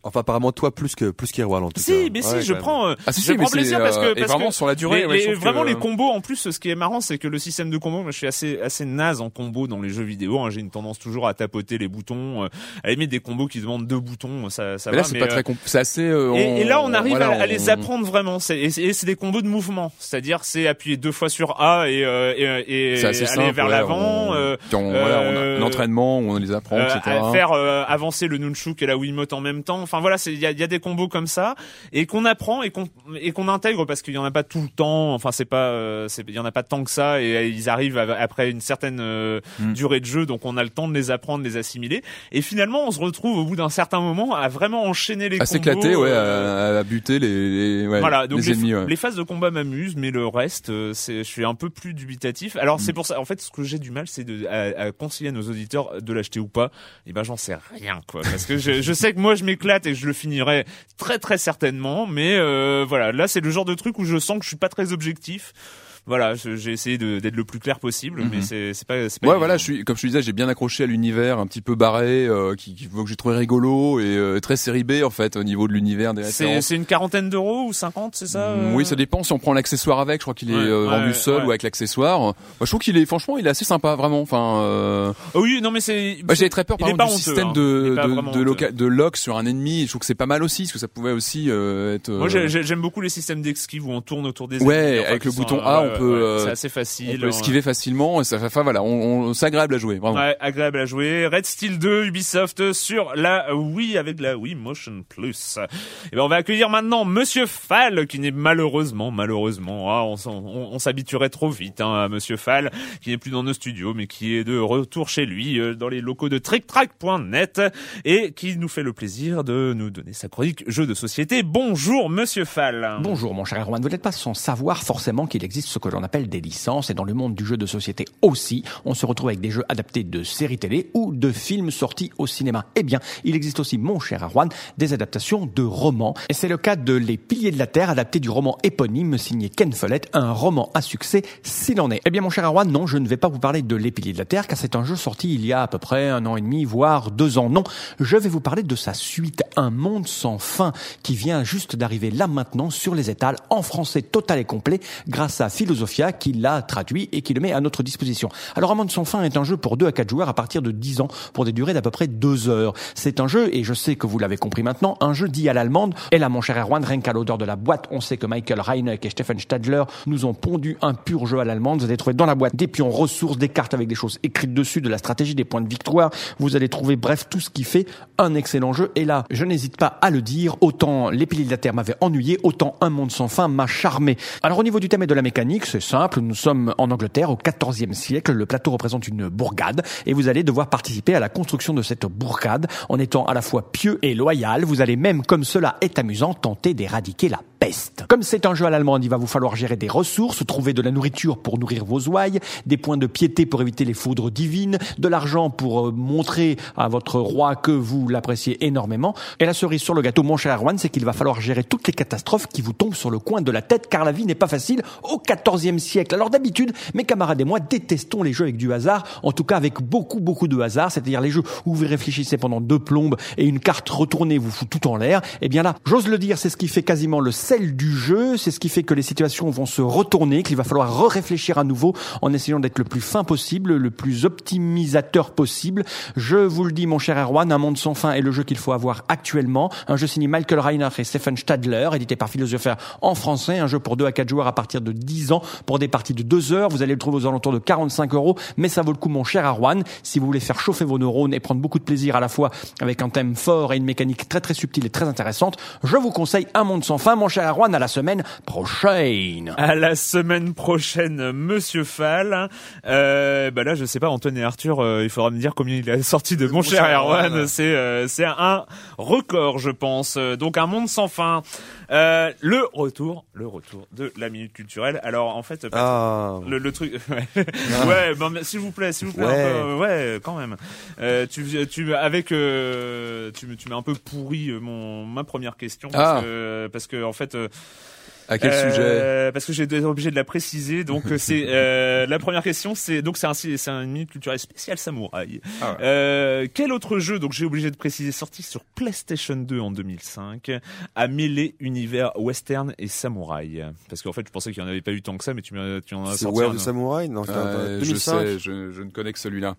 Enfin, apparemment, toi, plus que, plus qu'Irwal, en tout cas. si, mais si, Ouais, je prends, euh, Ah si je si, prends plaisir parce euh, que, et parce vraiment que sur la durée. les- ouais, les- vraiment que- les combos en plus ce qui est marrant c'est que le système de combo moi je suis assez assez naze en combo dans les jeux vidéo hein. j'ai une tendance toujours à tapoter les boutons euh, à limite des combos qui demandent deux boutons ça ça Mais là, c'est pas euh, très, c'est assez. euh, et, et là, on arrive voilà, à, à les apprendre vraiment. C'est- Et c'est et c'est des combos de mouvement, c'est-à-dire c'est appuyer deux fois sur A et, euh, et, et aller simple. vers ouais, l'avant. on- euh, on- voilà, on a euh, un entraînement où on les apprend, euh, etc. à faire euh, avancer le nunchuk et la Wiimote en même temps. Enfin voilà, il y a, y a des combos comme ça et qu'on apprend et qu'on et qu'on intègre parce qu'il y en a pas tout le temps. Enfin c'est pas euh, il y en a pas tant que ça et euh, ils arrivent à- après une certaine euh, Mm. durée de jeu donc on a le temps de les apprendre, de les assimiler et finalement on se retrouve au bout d'un certain moment à vraiment enchaîner les à combos. s'éclater, ouais, euh, à, à buter les, les, ouais, voilà, donc les les, ennemis. ouais. les phases de combat m'amusent, mais le reste, euh, c'est, je suis un peu plus dubitatif. Alors Mm. c'est pour ça, en fait, ce que j'ai du mal, c'est de à, à conseiller à nos auditeurs de l'acheter ou pas. Et ben j'en sais rien, quoi, parce que je, je sais que moi je m'éclate et je le finirai très très certainement, mais euh, voilà, là c'est le genre de truc où je sens que je suis pas très objectif. Voilà, j'ai essayé de- d'être le plus clair possible, mais Mhm. c'est c'est pas c'est pas Ouais, voilà, je suis, comme je te disais, j'ai bien accroché à l'univers un petit peu barré, euh, qui, qui, que j'ai trouvé rigolo et euh, très série B en fait au niveau de l'univers des C'est références. c'est une quarantaine d'euros ou 50, c'est ça Mm, euh Oui, ça dépend si on prend l'accessoire avec. Je crois qu'il est Ouais, euh, ouais, vendu seul ouais. ou avec l'accessoire. Moi, je trouve qu'il est, franchement, il est assez sympa, vraiment. Enfin, euh... Ah oui, non mais c'est. bah, j'avais très peur par exemple du honteux, système hein. De de, de, lock sur un ennemi. Je trouve que c'est pas mal aussi, parce que ça pouvait aussi euh, être. Moi euh, j'ai- j'ai- j'aime beaucoup les systèmes d'esquive où on tourne autour des Ouais, ennemis, avec le bouton euh, A, on peut, ouais, euh, c'est assez facile. on peut esquiver facilement et ça, enfin voilà, on, on c'est agréable à jouer, vraiment. Ouais, agréable à jouer. Red Steel 2, Ubisoft sur la Wii avec la Wii Motion Plus. Et ben on va accueillir maintenant Monsieur Fall qui n'est malheureusement, malheureusement, ah, on, on, on s'habituerait trop vite hein, à Monsieur Fall qui n'est plus dans nos studios mais qui est de retour chez lui euh, dans les locaux de TrickTrack.net et qui nous fait le plaisir de nous donner sa chronique jeu de société. Bonjour Monsieur Fall. Bonjour mon cher Erwan, vous n'êtes pas sans savoir forcément qu'il existe ce que l'on appelle des licences et dans le monde du jeu de société aussi, on se retrouve avec des jeux adaptés de séries télé ou de films sortis au cinéma. Eh bien, il existe aussi, mon cher Arwan, des adaptations de romans. Et c'est le cas de Les Piliers de la Terre, adapté du roman éponyme signé Ken Follett, un roman à succès s'il en est. Eh bien, mon cher Arwan, non, je ne vais pas vous parler de Les Piliers de la Terre, car c'est un jeu sorti il y a à peu près un an et demi, voire deux ans. Non, je vais vous parler de sa suite, Un monde sans fin, qui vient juste d'arriver là maintenant sur les étals, en français total et complet, grâce à Philosophia, qui l'a traduit et qui le met à notre disposition. Alors, Un monde sans fin est un jeu pour 2 à 4 joueurs à partir de 10 ans, pour des durées d'à peu près 2 heures. C'est un jeu, et je sais que vous l'avez compris maintenant, un jeu dit à l'allemande. Et là, mon cher Erwan, rien qu'à l'odeur de la boîte, on sait que Michael Reineck et Stefan Stadler nous ont pondu un pur jeu à l'allemande. Vous allez trouver dans la boîte des pions ressources, des cartes avec des choses écrites dessus, de la stratégie, des points de victoire. Vous allez trouver, bref, tout ce qui fait un excellent jeu. Et là, je n'hésite pas à le dire, autant les piliers de la Terre m'avaient ennuyé, autant Un Monde Sans Fin m'a charmé. Alors au niveau du thème et de la mécanique, c'est simple, nous sommes en Angleterre au XIVe siècle, le plateau représente une bourgade, et vous allez devoir participer à la construction de cette bourgade en étant à la fois pieux et loyal. Vous allez même, comme cela est amusant, tenter d'éradiquer la peste. Comme c'est un jeu à l'allemande, il va vous falloir gérer des ressources, trouver de la nourriture pour nourrir vos ouailles, des points de piété pour éviter les foudres divines, de l'argent pour euh, montrer à votre roi que vous l'appréciez énormément. Et la cerise sur le gâteau, mon cher Erwan, c'est qu'il va falloir gérer toutes les catastrophes qui vous tombent sur le coin de la tête, car la vie n'est pas facile au XIVe siècle. Alors d'habitude, mes camarades et moi détestons les jeux avec du hasard, en tout cas avec beaucoup beaucoup de hasard, c'est-à-dire les jeux où vous réfléchissez pendant deux plombes et une carte retournée vous fout tout en l'air. Et bien là, j'ose le dire, c'est ce qui fait quasiment le sel du jeu, c'est ce qui fait que les situations vont se retourner, qu'il va falloir réfléchir à nouveau en essayant d'être le plus fin possible, le plus optimisateur possible. Je vous le dis, mon cher Erwan, Un monde sans fin est le jeu qu'il faut avoir actuellement. Un jeu signé Michael Reiner et Stephen Stadler, édité par Philosophère en français. Un jeu pour 2 à 4 joueurs à partir de 10 ans pour des parties de 2 heures. Vous allez le trouver aux alentours de 45 euros, mais ça vaut le coup, mon cher Erwan. Si vous voulez faire chauffer vos neurones et prendre beaucoup de plaisir à la fois avec un thème fort et une mécanique très très subtile et très intéressante, je vous conseille Un monde sans fin, mon cher Erwan, à la semaine prochaine. À la semaine prochaine, Monsieur Fall. Euh, bah là, je sais pas, Antoine et Arthur, euh, il faudra me dire combien il a sorti de mon cher Erwan. C'est euh, c'est un record, je pense. Donc un monde sans fin. Euh, le retour, le retour de la minute culturelle. Alors en fait, Ah. le, le truc, ouais, mais s'il vous plaît, s'il vous plaît, Ouais. un peu, euh, ouais, quand même. Euh, tu, tu, avec, euh, tu, tu m'as un peu pourri euh, mon ma première question parce Ah. que, parce que en fait. À quel euh, sujet Parce que j'ai été obligé de la préciser. Donc euh, c'est euh, la première question, c'est donc c'est un c'est un minute culturelle spéciale samouraï. Ah ouais. Euh, quel autre jeu donc j'ai obligé de préciser sorti sur PlayStation 2 en 2005 a mêlé univers western et samouraï? Parce qu'en fait je pensais qu'il n'y en avait pas eu tant que ça, mais tu m'as tu en as sorti un. of the Samurai Non, Euh, en Je 2005. sais, je, je ne connais que celui-là.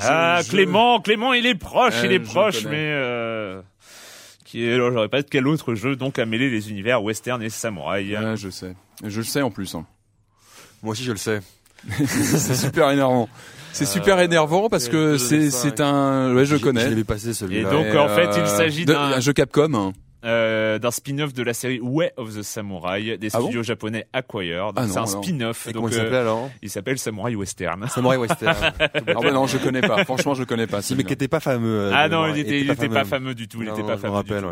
Ah Je- Clément, Clément il est proche, Euh, il est proche, mais euh, qui est alors j'aurais pas de quel autre jeu donc a mêlé les univers western et samouraï. Ouais, je sais. Je le sais en plus. hein. Moi aussi, je le sais. c'est super énervant. C'est super énervant parce que je c'est un ouais je Je connais. l'ai vu passer Et celui-là. donc Et, en fait il euh, s'agit de- d'un un jeu Capcom. Euh, d'un spin-off de la série Way of the Samurai des Ah bon studios japonais Acquired. Ah c'est un spin-off. Donc comment il euh, s'appelait alors? il s'appelle Samurai Western. Samurai Western. Ah bah non, je connais pas. Franchement, je connais pas. Si, mais qui était pas fameux. euh, Ah non, il était, il était pas fameux du tout. Il était pas je me fameux. rappelle,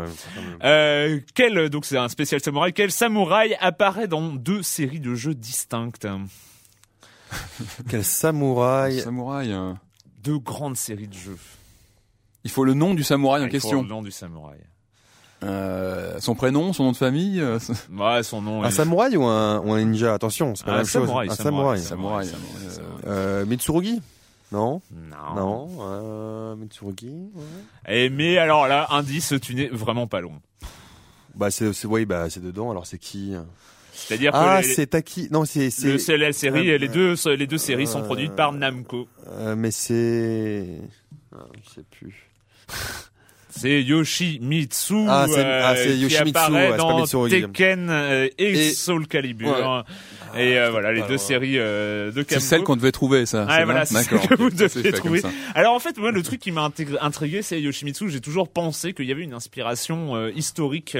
fameux. Quel donc c'est un spécial samouraï. Quel samouraï apparaît dans deux séries de jeux distinctes? Quel samouraï. Samouraï. Deux grandes séries de jeux. Il faut le nom du samouraï en Il faut question. Le nom du samouraï. Euh, son prénom, son nom de famille. euh, Ouais, son nom. Un est- samouraï ou un, ou un ninja? Attention, c'est pas Un la même chose. samouraï, Un samouraï, samouraï. Samouraï. samouraï. Euh, Mitsurugi? Non? Non. Non. Euh, Mitsurugi ouais. Et mais alors là, indice, tu n'es vraiment pas long. Bah c'est c'est oui bah c'est dedans alors c'est qui? C'est-à-dire que Ah les- c'est Taki non c'est c'est c'est la série, euh, les deux, les deux séries sont produites par Namco. euh, mais c'est ah, je sais plus. C'est Yoshimitsu Ah, euh, ah, c'est qui Yoshimitsu, apparaît ouais, dans. Tekken euh, et, Et- Soul Calibur. Ouais. Et euh, voilà, les deux séries euh, de C'est Namco. celle qu'on devait trouver, ça. C'est voilà, c'est ce D'accord. que vous deviez trouver. Alors en fait, moi, le truc qui m'a intrigué, c'est Yoshimitsu. J'ai toujours pensé qu'il y avait une inspiration euh, historique.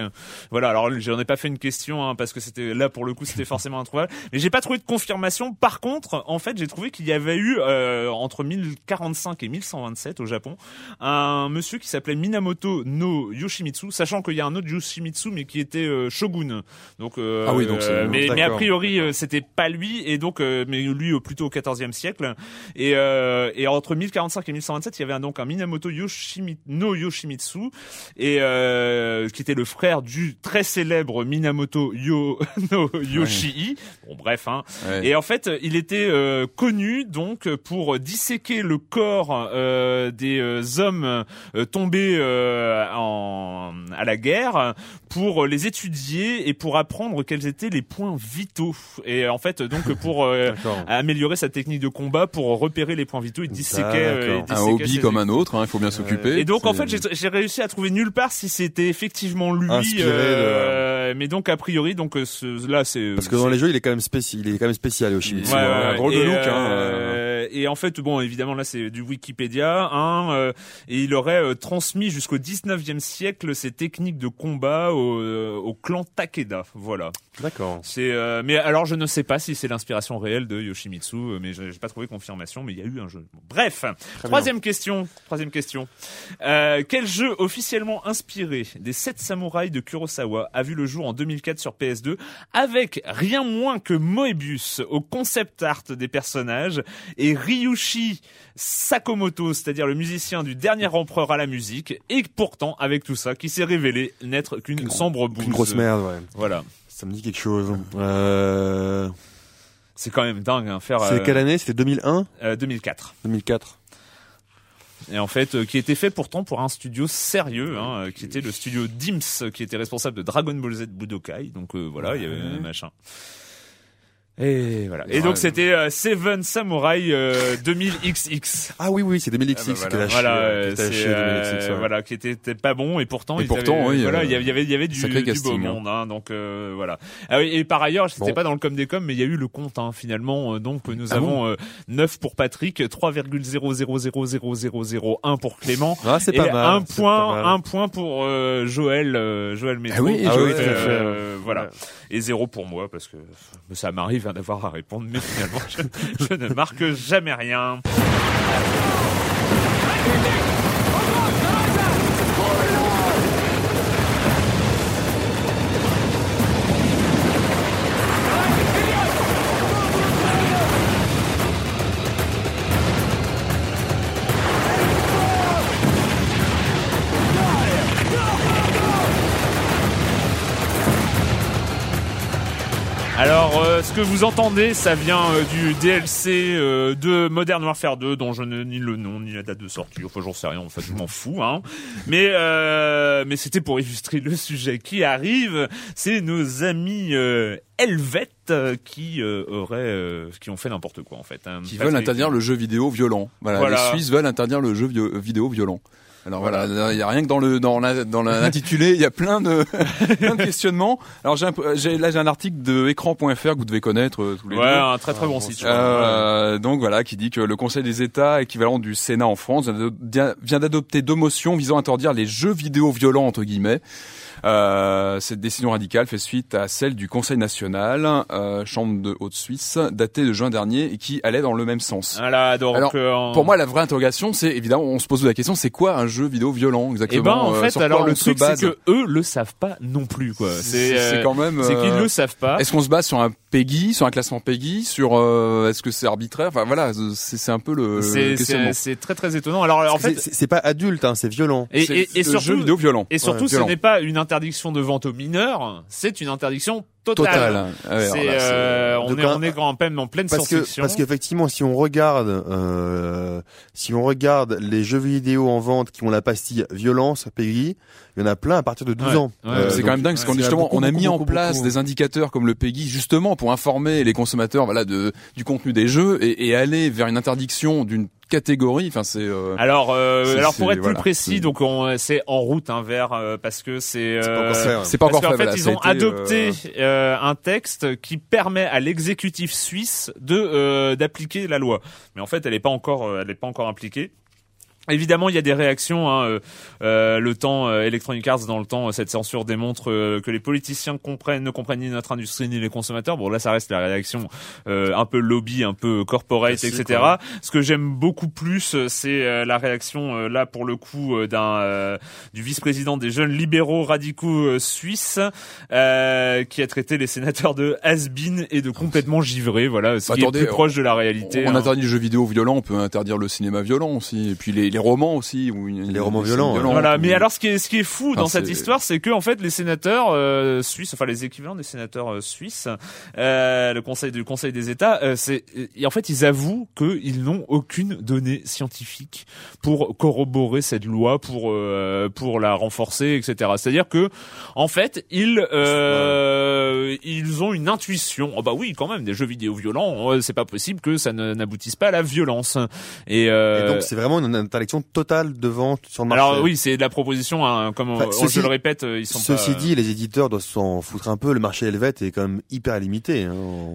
Voilà. Alors, j'en ai pas fait une question hein, parce que c'était là pour le coup, c'était forcément introuvable. Mais j'ai pas trouvé de confirmation. Par contre, en fait, j'ai trouvé qu'il y avait eu euh, entre 1045 et 1127 au Japon un monsieur qui s'appelait Minamoto no Yoshimitsu, sachant qu'il y a un autre Yoshimitsu mais qui était euh, shogun. Donc, euh, Ah oui, donc c'est- mais, mais a priori c'était pas lui et donc euh, mais lui euh, plutôt au 14e siècle et euh, et entre 1045 et 1127 il y avait un, donc un Minamoto Yoshimi, no Yoshimitsu et euh, qui était le frère du très célèbre Minamoto Yo no Yoshii. Bon bref hein. Ouais. Et en fait, il était euh, connu donc pour disséquer le corps euh, des hommes euh, tombés euh, en, à la guerre pour les étudier et pour apprendre quels étaient les points vitaux. Et en fait, donc pour euh, améliorer sa technique de combat, pour repérer les points vitaux, il disséquait. euh, il. Un hobby comme un autre, hein, il faut bien s'occuper. Et donc en fait j'ai réussi à trouver nulle part si c'était effectivement lui. De- euh, Mais donc a priori donc euh, ce, là c'est Parce que dans les jeux, il est quand même spécial, il est quand même spécial. Ouais, ouais, un ouais. drôle de look, hein, euh, et en fait, bon, évidemment, là, c'est du Wikipédia. Hein, euh, et il aurait euh, transmis jusqu'au 19e siècle ses techniques de combat au, euh, au clan Takeda. Voilà. D'accord. C'est. euh, mais alors, je ne sais pas si c'est l'inspiration réelle de Yoshimitsu, mais j'ai pas trouvé confirmation. Mais il y a eu un jeu. Bon, Bref. troisième question. Troisième question. Euh, quel jeu officiellement inspiré des sept samouraïs de Kurosawa a vu le jour en 2004 sur PS2 avec rien moins que Moebius au concept art des personnages et Ryushi Sakamoto, c'est-à-dire le musicien du dernier empereur à la musique, et pourtant avec tout ça qui s'est révélé n'être qu'une sombre bouse. Une grosse merde, ouais. Voilà. Ça me dit quelque chose. Euh... C'est quand même dingue, hein, faire C'est euh, quelle année? C'était 2001 euh, 2004. 2004 Et en fait, euh, qui était fait pourtant pour un studio sérieux, hein, euh, qui était le studio Dims, qui était responsable de Dragon Ball Z Budokai. Donc euh, voilà, il y avait un machin. Et voilà. Et donc c'était euh, Seven Samurai euh, 2000XX. Ah oui, oui, c'est 2000XX. Ah bah voilà, voilà, euh, euh, 2000XX, ouais. voilà, qui était, était pas bon et pourtant Et pourtant, oui, voilà, euh, il y avait, il y avait, du, du casting, hein. monde, hein, donc euh, voilà. Ah oui, et par ailleurs, c'était Bon. pas dans le com des com, mais il y a eu le compte, hein, finalement. euh, donc nous Ah avons euh, 9 pour Patrick, 3,0000001 pour Clément. Ah, c'est et pas mal. un point, pas mal. un point pour euh, Joël, euh, Joël Métro. Ah oui, Ah Joël. Euh, voilà. Et zéro pour moi parce que ça m'arrive hein, d'avoir à répondre, mais finalement je ne marque jamais rien. Alors, euh, ce que vous entendez, ça vient euh, du DLC euh, de Modern Warfare 2, dont je n'ai ni le nom ni la date de sortie. Enfin, j'en sais rien. En fait, je m'en fous. Hein. Mais, euh, mais c'était pour illustrer le sujet qui arrive. C'est nos amis euh, helvètes qui euh, auraient, euh, qui ont fait n'importe quoi en fait. hein. qui veulent interdire le jeu vidéo violent. Voilà, Voilà. les Suisses veulent interdire le jeu vidéo violent. Alors voilà, il y a rien que dans le dans la, dans l'intitulé, il y a plein de plein de questionnements. Alors j'ai un- j'ai là j'ai un article de écran.fr que vous devez connaître euh, tous les Ouais, deux. un très très bon site. Euh, donc voilà, qui dit que le Conseil des États, équivalent du Sénat en France, vient d'adopter deux motions visant à interdire les jeux vidéo violents entre guillemets. Euh, cette décision radicale fait suite à celle du Conseil national, euh, Chambre de Haute-Suisse, datée de juin dernier et qui allait dans le même sens. Voilà, donc Alors, euh, Pour moi, la vraie interrogation, c'est évidemment, on se pose la question, c'est quoi un jeu vidéo violent exactement? Eh ben en euh, fait, alors le truc c'est que eux le savent pas non plus quoi. C'est- euh, c'est quand même, c'est qu'ils le savent pas. Est-ce qu'on se base sur un PEGI, sur un classement PEGI, sur euh, est-ce que c'est arbitraire? Enfin voilà, c'est c'est un peu le, le C'est questionnement. c'est c'est très très étonnant. Alors en fait c'est- pas adulte, hein, c'est violent. et, C'est et, surtout jeu vidéo violent. et surtout Ouais, ce n'est pas une interdiction de vente aux mineurs, c'est une interdiction totale. Total. Ah ouais, c'est- euh, on est un- on est en pleine en pleine Parce que parce qu'effectivement, si on regarde euh, si on regarde les jeux vidéo en vente qui ont la pastille violence PEGI, il y en a plein à partir de 12 Ouais. ans. Ouais, Euh, c'est donc, quand même dingue parce qu'on en justement beaucoup, on a beaucoup, mis en beaucoup, place beaucoup. des indicateurs comme le PEGI justement pour informer les consommateurs voilà de du contenu des jeux et, et aller vers une interdiction d'une catégorie enfin c'est euh, Alors, euh, C'est- alors pour c'est- être voilà. plus précis, C'est- donc on c'est en route hein, vers euh, parce que c'est C'est pas euh, encore fait, c'est Parce encore qu'en fait fait, voilà, ils ont été, adopté euh, euh, un texte qui permet à l'exécutif suisse de euh, d'appliquer la loi. Mais en fait, elle n'est pas encore, euh, elle est pas encore appliquée. Évidemment, il y a des réactions. Hein, euh, euh, le temps euh, Electronic Arts dans le temps, euh, cette censure démontre euh, que les politiciens comprennent, ne comprennent ni notre industrie ni les consommateurs. Bon, là, ça reste la réaction euh, un peu lobby, un peu corporate, etc. Ce que j'aime beaucoup plus, c'est euh, la réaction là pour le coup d'un euh, du vice-président des jeunes libéraux radicaux suisses euh, qui a traité les sénateurs de has-been et de complètement givrés. Voilà, ce qui Attendez, est plus proche de la réalité. On hein. interdit les jeux vidéo violents, on peut interdire le cinéma violent aussi, et puis les, les romans aussi. A Les romans violents, ouais. Voilà, mais alors ce qui est ce qui est fou Enfin, dans cette histoire, c'est que en fait les sénateurs euh, suisses, enfin les équivalents des sénateurs euh, suisses, euh, le conseil du Conseil des États, euh, c'est et en fait ils avouent qu'ils n'ont aucune donnée scientifique pour corroborer cette loi, pour euh, pour la renforcer, etc. C'est-à-dire que en fait ils euh, ils ont une intuition. Oh bah oui, quand même, des jeux vidéo violents, euh, c'est pas possible que ça n'aboutisse pas à la violence. Et, euh, Et donc c'est vraiment une interdiction totale de vente sur le marché. alors oui, c'est de la proposition, hein, comme Enfin, on- ceci- je le répète, euh, ils sont Ceci pas... dit, les éditeurs doivent s'en foutre un peu. Le marché helvète est quand même hyper limité. Hein.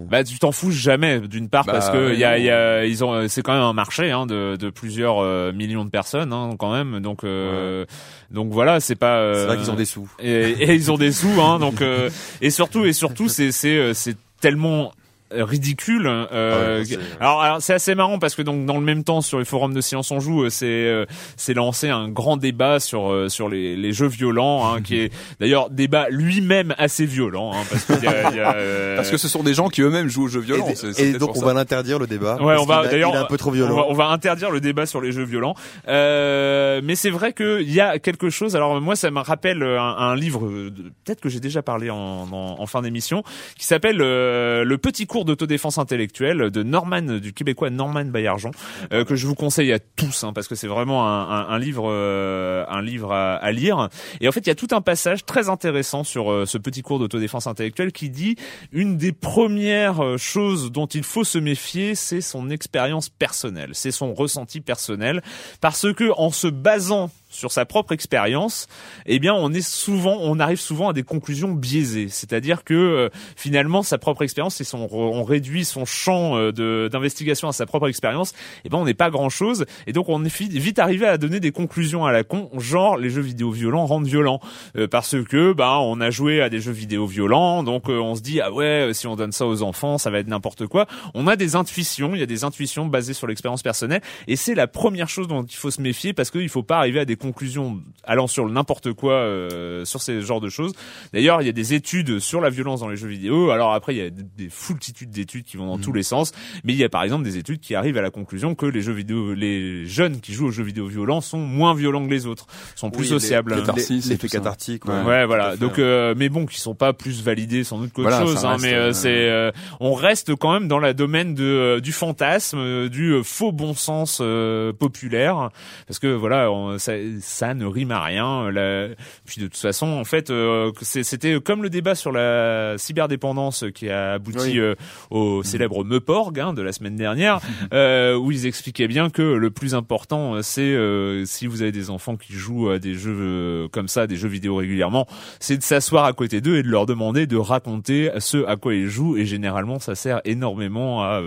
Bah tu t'en fous jamais d'une part Bah, parce que il y a, y a ils ont c'est quand même un marché hein, de, de plusieurs euh, millions de personnes hein, quand même donc euh, donc voilà c'est pas euh, C'est vrai qu'ils ont des sous. et, et ils ont des sous hein donc euh, et surtout et surtout c'est c'est euh, tellement ridicule euh, Ouais, c'est- alors, alors, c'est assez marrant parce que donc dans le même temps sur les forums de Science on joue euh, c'est euh, c'est lancé un grand débat sur euh, sur les, les jeux violents hein, qui est d'ailleurs débat lui-même assez violent hein, parce qu'il y a, il y a, euh, Parce que ce sont des gens qui eux-mêmes jouent aux jeux violents. Et, c'est- et c'est donc on ça. va l'interdire le débat. Ouais, parce on va d'ailleurs il est un peu trop on violent. va, on va interdire le débat sur les jeux violents. Euh, mais c'est vrai qu'il y a quelque chose. Alors moi, ça me rappelle un, un livre, euh, peut-être que j'ai déjà parlé en, en- en fin d'émission, qui s'appelle euh, Le petit cours d'autodéfense intellectuelle de Norman du québécois Norman Baillargeon, euh, que je vous conseille à tous hein, parce que c'est vraiment un, un- un livre, euh, un livre à, à lire. Et en fait, il y a tout un passage très intéressant sur euh, ce petit cours d'autodéfense intellectuelle qui dit une des premières euh, choses dont il faut se méfier, c'est son expérience personnelle, c'est son ressenti personnel, parce que en se basant sur sa propre expérience, eh bien, on est souvent, on arrive souvent à des conclusions biaisées. C'est-à-dire que euh, finalement, sa propre expérience, c'est son, on réduit son champ euh, d'investigation à sa propre expérience. Eh ben, on n'est pas grand-chose, et donc on est vite arrivé à donner des conclusions à la con, genre les jeux vidéo violents rendent violents, Euh, parce que bah on a joué à des jeux vidéo violents, donc euh, on se dit ah ouais, euh, si on donne ça aux enfants, ça va être n'importe quoi. On a des intuitions, il y a des intuitions basées sur l'expérience personnelle, et c'est la première chose dont il faut se méfier parce qu'il faut pas arriver à des conclusions allant sur n'importe quoi euh, sur ces genres de choses. D'ailleurs, il y a des études sur la violence dans les jeux vidéo. Alors après, il y a des, des foultitudes d'études qui vont dans tous les sens, mais il y a par exemple des études qui arrivent à la conclusion que les jeux vidéo, les jeunes qui jouent aux jeux vidéo violents sont moins violents que les autres, sont plus Oui, sociables. L'effet cathartique. Ouais. Ouais, voilà. fait, Donc, ouais. euh, mais bon, qui sont pas plus validés sans doute qu'autre Voilà, chose. Hein, reste, mais euh, euh, c'est, euh, on reste quand même dans la domaine de euh, du fantasme, du faux bon sens euh, populaire, parce que voilà, on- ça, ça ne rime à rien. euh, la- Puis de toute façon, en fait, euh, c'était comme le débat sur la cyberdépendance qui a abouti Oui. euh, au célèbre Meuporg hein, de la semaine dernière, euh, où ils expliquaient bien que le plus important, euh, c'est euh, si vous avez des enfants qui jouent à des jeux euh, comme ça, des jeux vidéo régulièrement, c'est de s'asseoir à côté d'eux et de leur demander de raconter ce à quoi ils jouent. Et généralement, ça sert énormément à,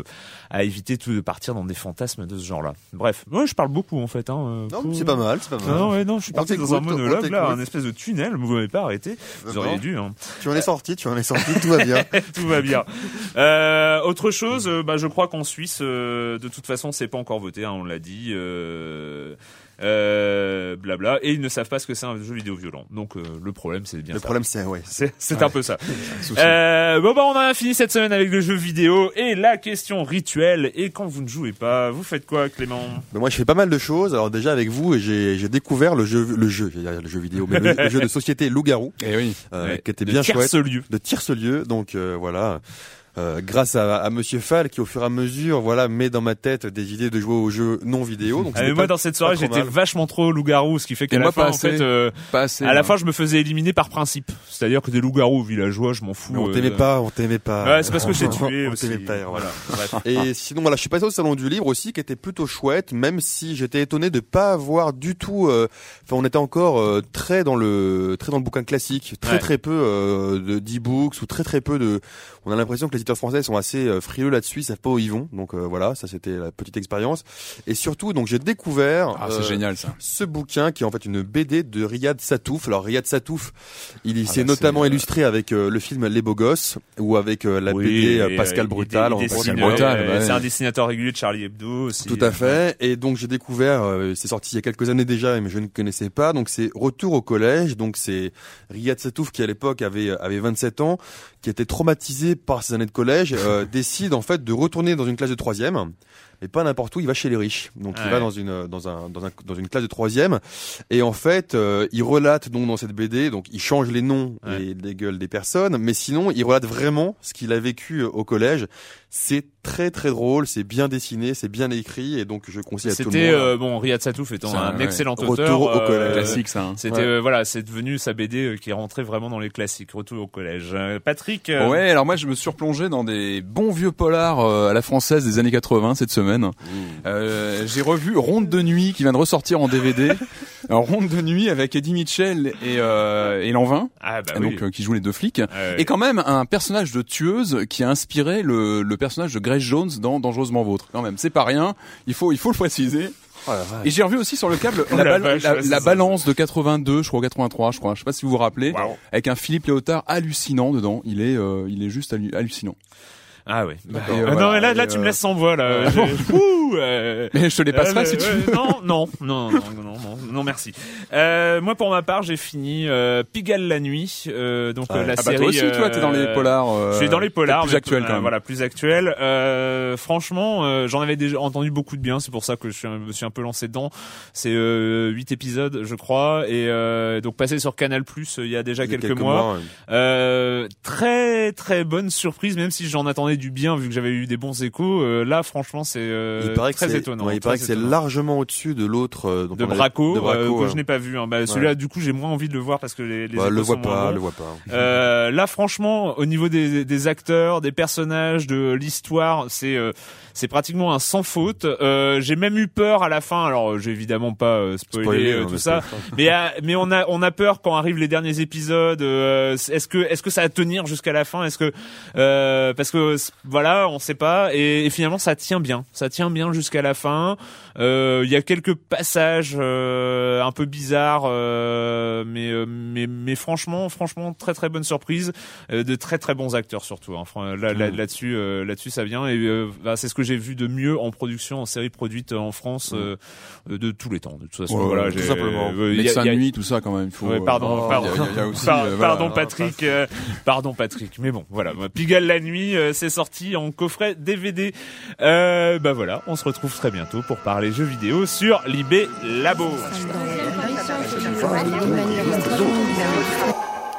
à éviter tout de partir dans des fantasmes de ce genre-là. Bref, moi je parle beaucoup en fait. Hein, euh, Non, c'est pas mal, c'est pas mal. Non, ouais, non, je suis parti dans un monologue là, un espèce de tunnel. Vous m'avez pas arrêté. Vous auriez dû. Hein. Tu en es sorti, tu en es sorti, tout va bien. Tout va bien. Euh, autre chose, euh, bah, je crois qu'en Suisse, euh, de toute façon, c'est pas encore voté, hein, on l'a dit. Euh, euh, blabla, et ils ne savent pas ce que c'est un jeu vidéo violent. Donc euh, le problème, c'est bien Le ça. problème, c'est ouais. C'est, c'est un peu ça. Euh, bon bah on a fini cette semaine avec le jeu vidéo et la question rituelle. Et quand vous ne jouez pas, vous faites quoi, Clément? Ben, moi, je fais pas mal de choses. Alors déjà avec vous, j'ai j'ai découvert le jeu, le jeu, le jeu vidéo, mais le, le jeu de société Loup-garou, Eh oui. euh, Ouais, qui était de bien chouette, Tierce-lieu. de tierce-lieu. Donc euh, voilà. Euh, grâce à, à Monsieur Fall qui au fur et à mesure voilà met dans ma tête des idées de jouer aux jeux non vidéo donc Ah, mais moi pas- dans cette soirée j'étais vachement trop loup-garou, ce qui fait qu'à la moi, fin pas en assez. fait, euh, Pas assez. à la moi. fin je me faisais éliminer par principe. C'est-à-dire que des loups-garous villageois, je m'en fous. Mais on euh, t'aimait pas on t'aimait pas Ouais, c'est parce que j'ai tué on aussi. t'aimait pas voilà. Voilà. Bref. Et sinon, voilà, je suis passé au salon du livre aussi, qui était plutôt chouette, même si j'étais étonné de pas avoir du tout. euh, Enfin, on était encore euh, très dans le très dans le bouquin classique, très Ouais. très peu euh, de d'e-books ou très très peu de. On a l'impression que les éditeurs français sont assez euh, frileux là-dessus, ils savent pas où ils vont. Donc euh, voilà, ça c'était la petite expérience. Et surtout, donc j'ai découvert Ah, c'est euh, génial ça. ce bouquin qui est en fait une BD de Riyad Satouf. Alors Riyad Satouf, il Ah s'est bah, notamment illustré avec le film Les Beaux Gosses ou avec la BD Pascal Brutal. Pascal Brutal, ouais. C'est un dessinateur régulier de Charlie Hebdo aussi. Tout à fait. Et donc j'ai découvert, c'est sorti il y a quelques années déjà, mais je ne connaissais pas. Donc c'est Retour au collège. Donc c'est Riyad Satouf qui à l'époque avait avait 27 ans, qui était traumatisé par ses années de collège, euh, décide en fait de retourner dans une classe de troisième. Mais pas n'importe où, il va chez les riches. Donc il Ouais. va dans une dans un dans un dans une classe de troisième et en fait euh, il relate donc dans cette BD donc il change les noms Ouais. et les gueules des personnes mais sinon il relate vraiment ce qu'il a vécu euh, au collège. C'est très très drôle, c'est bien dessiné, c'est bien écrit et donc je conseille à tout le monde. C'était euh, bon Riyad Satouf étant un un- ouais. excellent Retour auteur. au collège. euh, Classique ça. hein. C'était Ouais. euh, voilà, c'est devenu sa BD euh, qui est rentrée vraiment dans les classiques. Retour au collège. Euh, Patrick. euh, Ouais, alors moi je me suis replongé dans des bons vieux polars euh, à la française des années 80 cette semaine. Euh, j'ai revu Ronde de nuit qui vient de ressortir en DVD. Alors, Ronde de nuit avec Eddie Mitchell et, euh, et Lanvin, Ah bah donc oui. euh, qui jouent les deux flics. Ouais. Et quand même un personnage de tueuse qui a inspiré le, le personnage de Grace Jones dans Dangereusement Vôtre. Quand même, c'est pas rien. Il faut il faut le préciser. Oh. Et j'ai revu aussi sur le câble Oh la, vache, balance de 82, je crois 83, je crois. Je sais pas si vous vous rappelez, avec un Philippe Léotard hallucinant dedans. Il est euh, il est juste hallu- hallucinant. Ah ouais. Bah, Ah, euh, non voilà, mais là là tu me euh, laisses sans voix là. Ouh, euh, Mais je te les passerai Euh, si tu veux. Non, non, non, non, non, non, non, merci. Euh, moi, pour ma part, j'ai fini euh, Pigalle la nuit, euh, donc Ah, la Ah bah série. toi aussi, toi, t'es dans les polars. je suis dans les polars, plus euh, quand même. Voilà, plus actuels. Euh, franchement, euh, j'en avais déjà entendu beaucoup de bien. C'est pour ça que je suis, un- me suis un peu lancé dedans. C'est euh, huit épisodes, je crois, et euh, donc passé sur Canal Plus il y a déjà quelques, mois. ouais. Euh, très très bonne surprise, même si j'en attendais du bien vu que j'avais eu des bons échos. euh, là, franchement, c'est euh, très c'est étonnant. ouais, il paraît que c'est largement au-dessus de l'autre euh, de Braco, de Braco, euh, que je n'ai pas vu. Hein. Bah, Celui-là, du coup, j'ai moins envie de le voir parce que les, les Bah, échos le sont moins pas, le vois pas. Euh, là, franchement, au niveau des, des acteurs, des personnages, de l'histoire, c'est euh, c'est pratiquement un sans faute. Euh, j'ai même eu peur à la fin. Alors, j'ai évidemment pas euh, spoilé, euh, hein, tout mais ça, mais euh, mais on a on a peur quand arrivent les derniers épisodes. euh, est-ce que est-ce que ça va tenir jusqu'à la fin? Est-ce que euh, parce que voilà, on sait pas. Et, et finalement, ça tient bien. Ça tient bien jusqu'à la fin. Euh, Il y a quelques passages euh, un peu bizarres, euh, mais, euh, mais mais franchement, franchement, très très bonne surprise, euh, de très très bons acteurs surtout. Hein. Là, là, là-dessus, euh, là-dessus, ça vient. Et euh, bah, c'est ce que j'ai vu de mieux en production, en série produite en France euh, de tous les temps. De toute façon, Ouais, voilà, tout simplement. euh, il y a- Médecin il y a- de nuit, tout ça quand même. Faut. Ouais, euh, pardon, pardon, il y a- il y a aussi, Par- euh, voilà. pardon Patrick, euh, pardon Patrick, mais bon, voilà, Pigalle la nuit, euh, c'est sorti en coffret DVD. Euh, bah voilà, on se retrouve très bientôt pour parler jeux vidéo sur Libé Labo.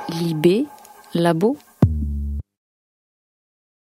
Libé, labo,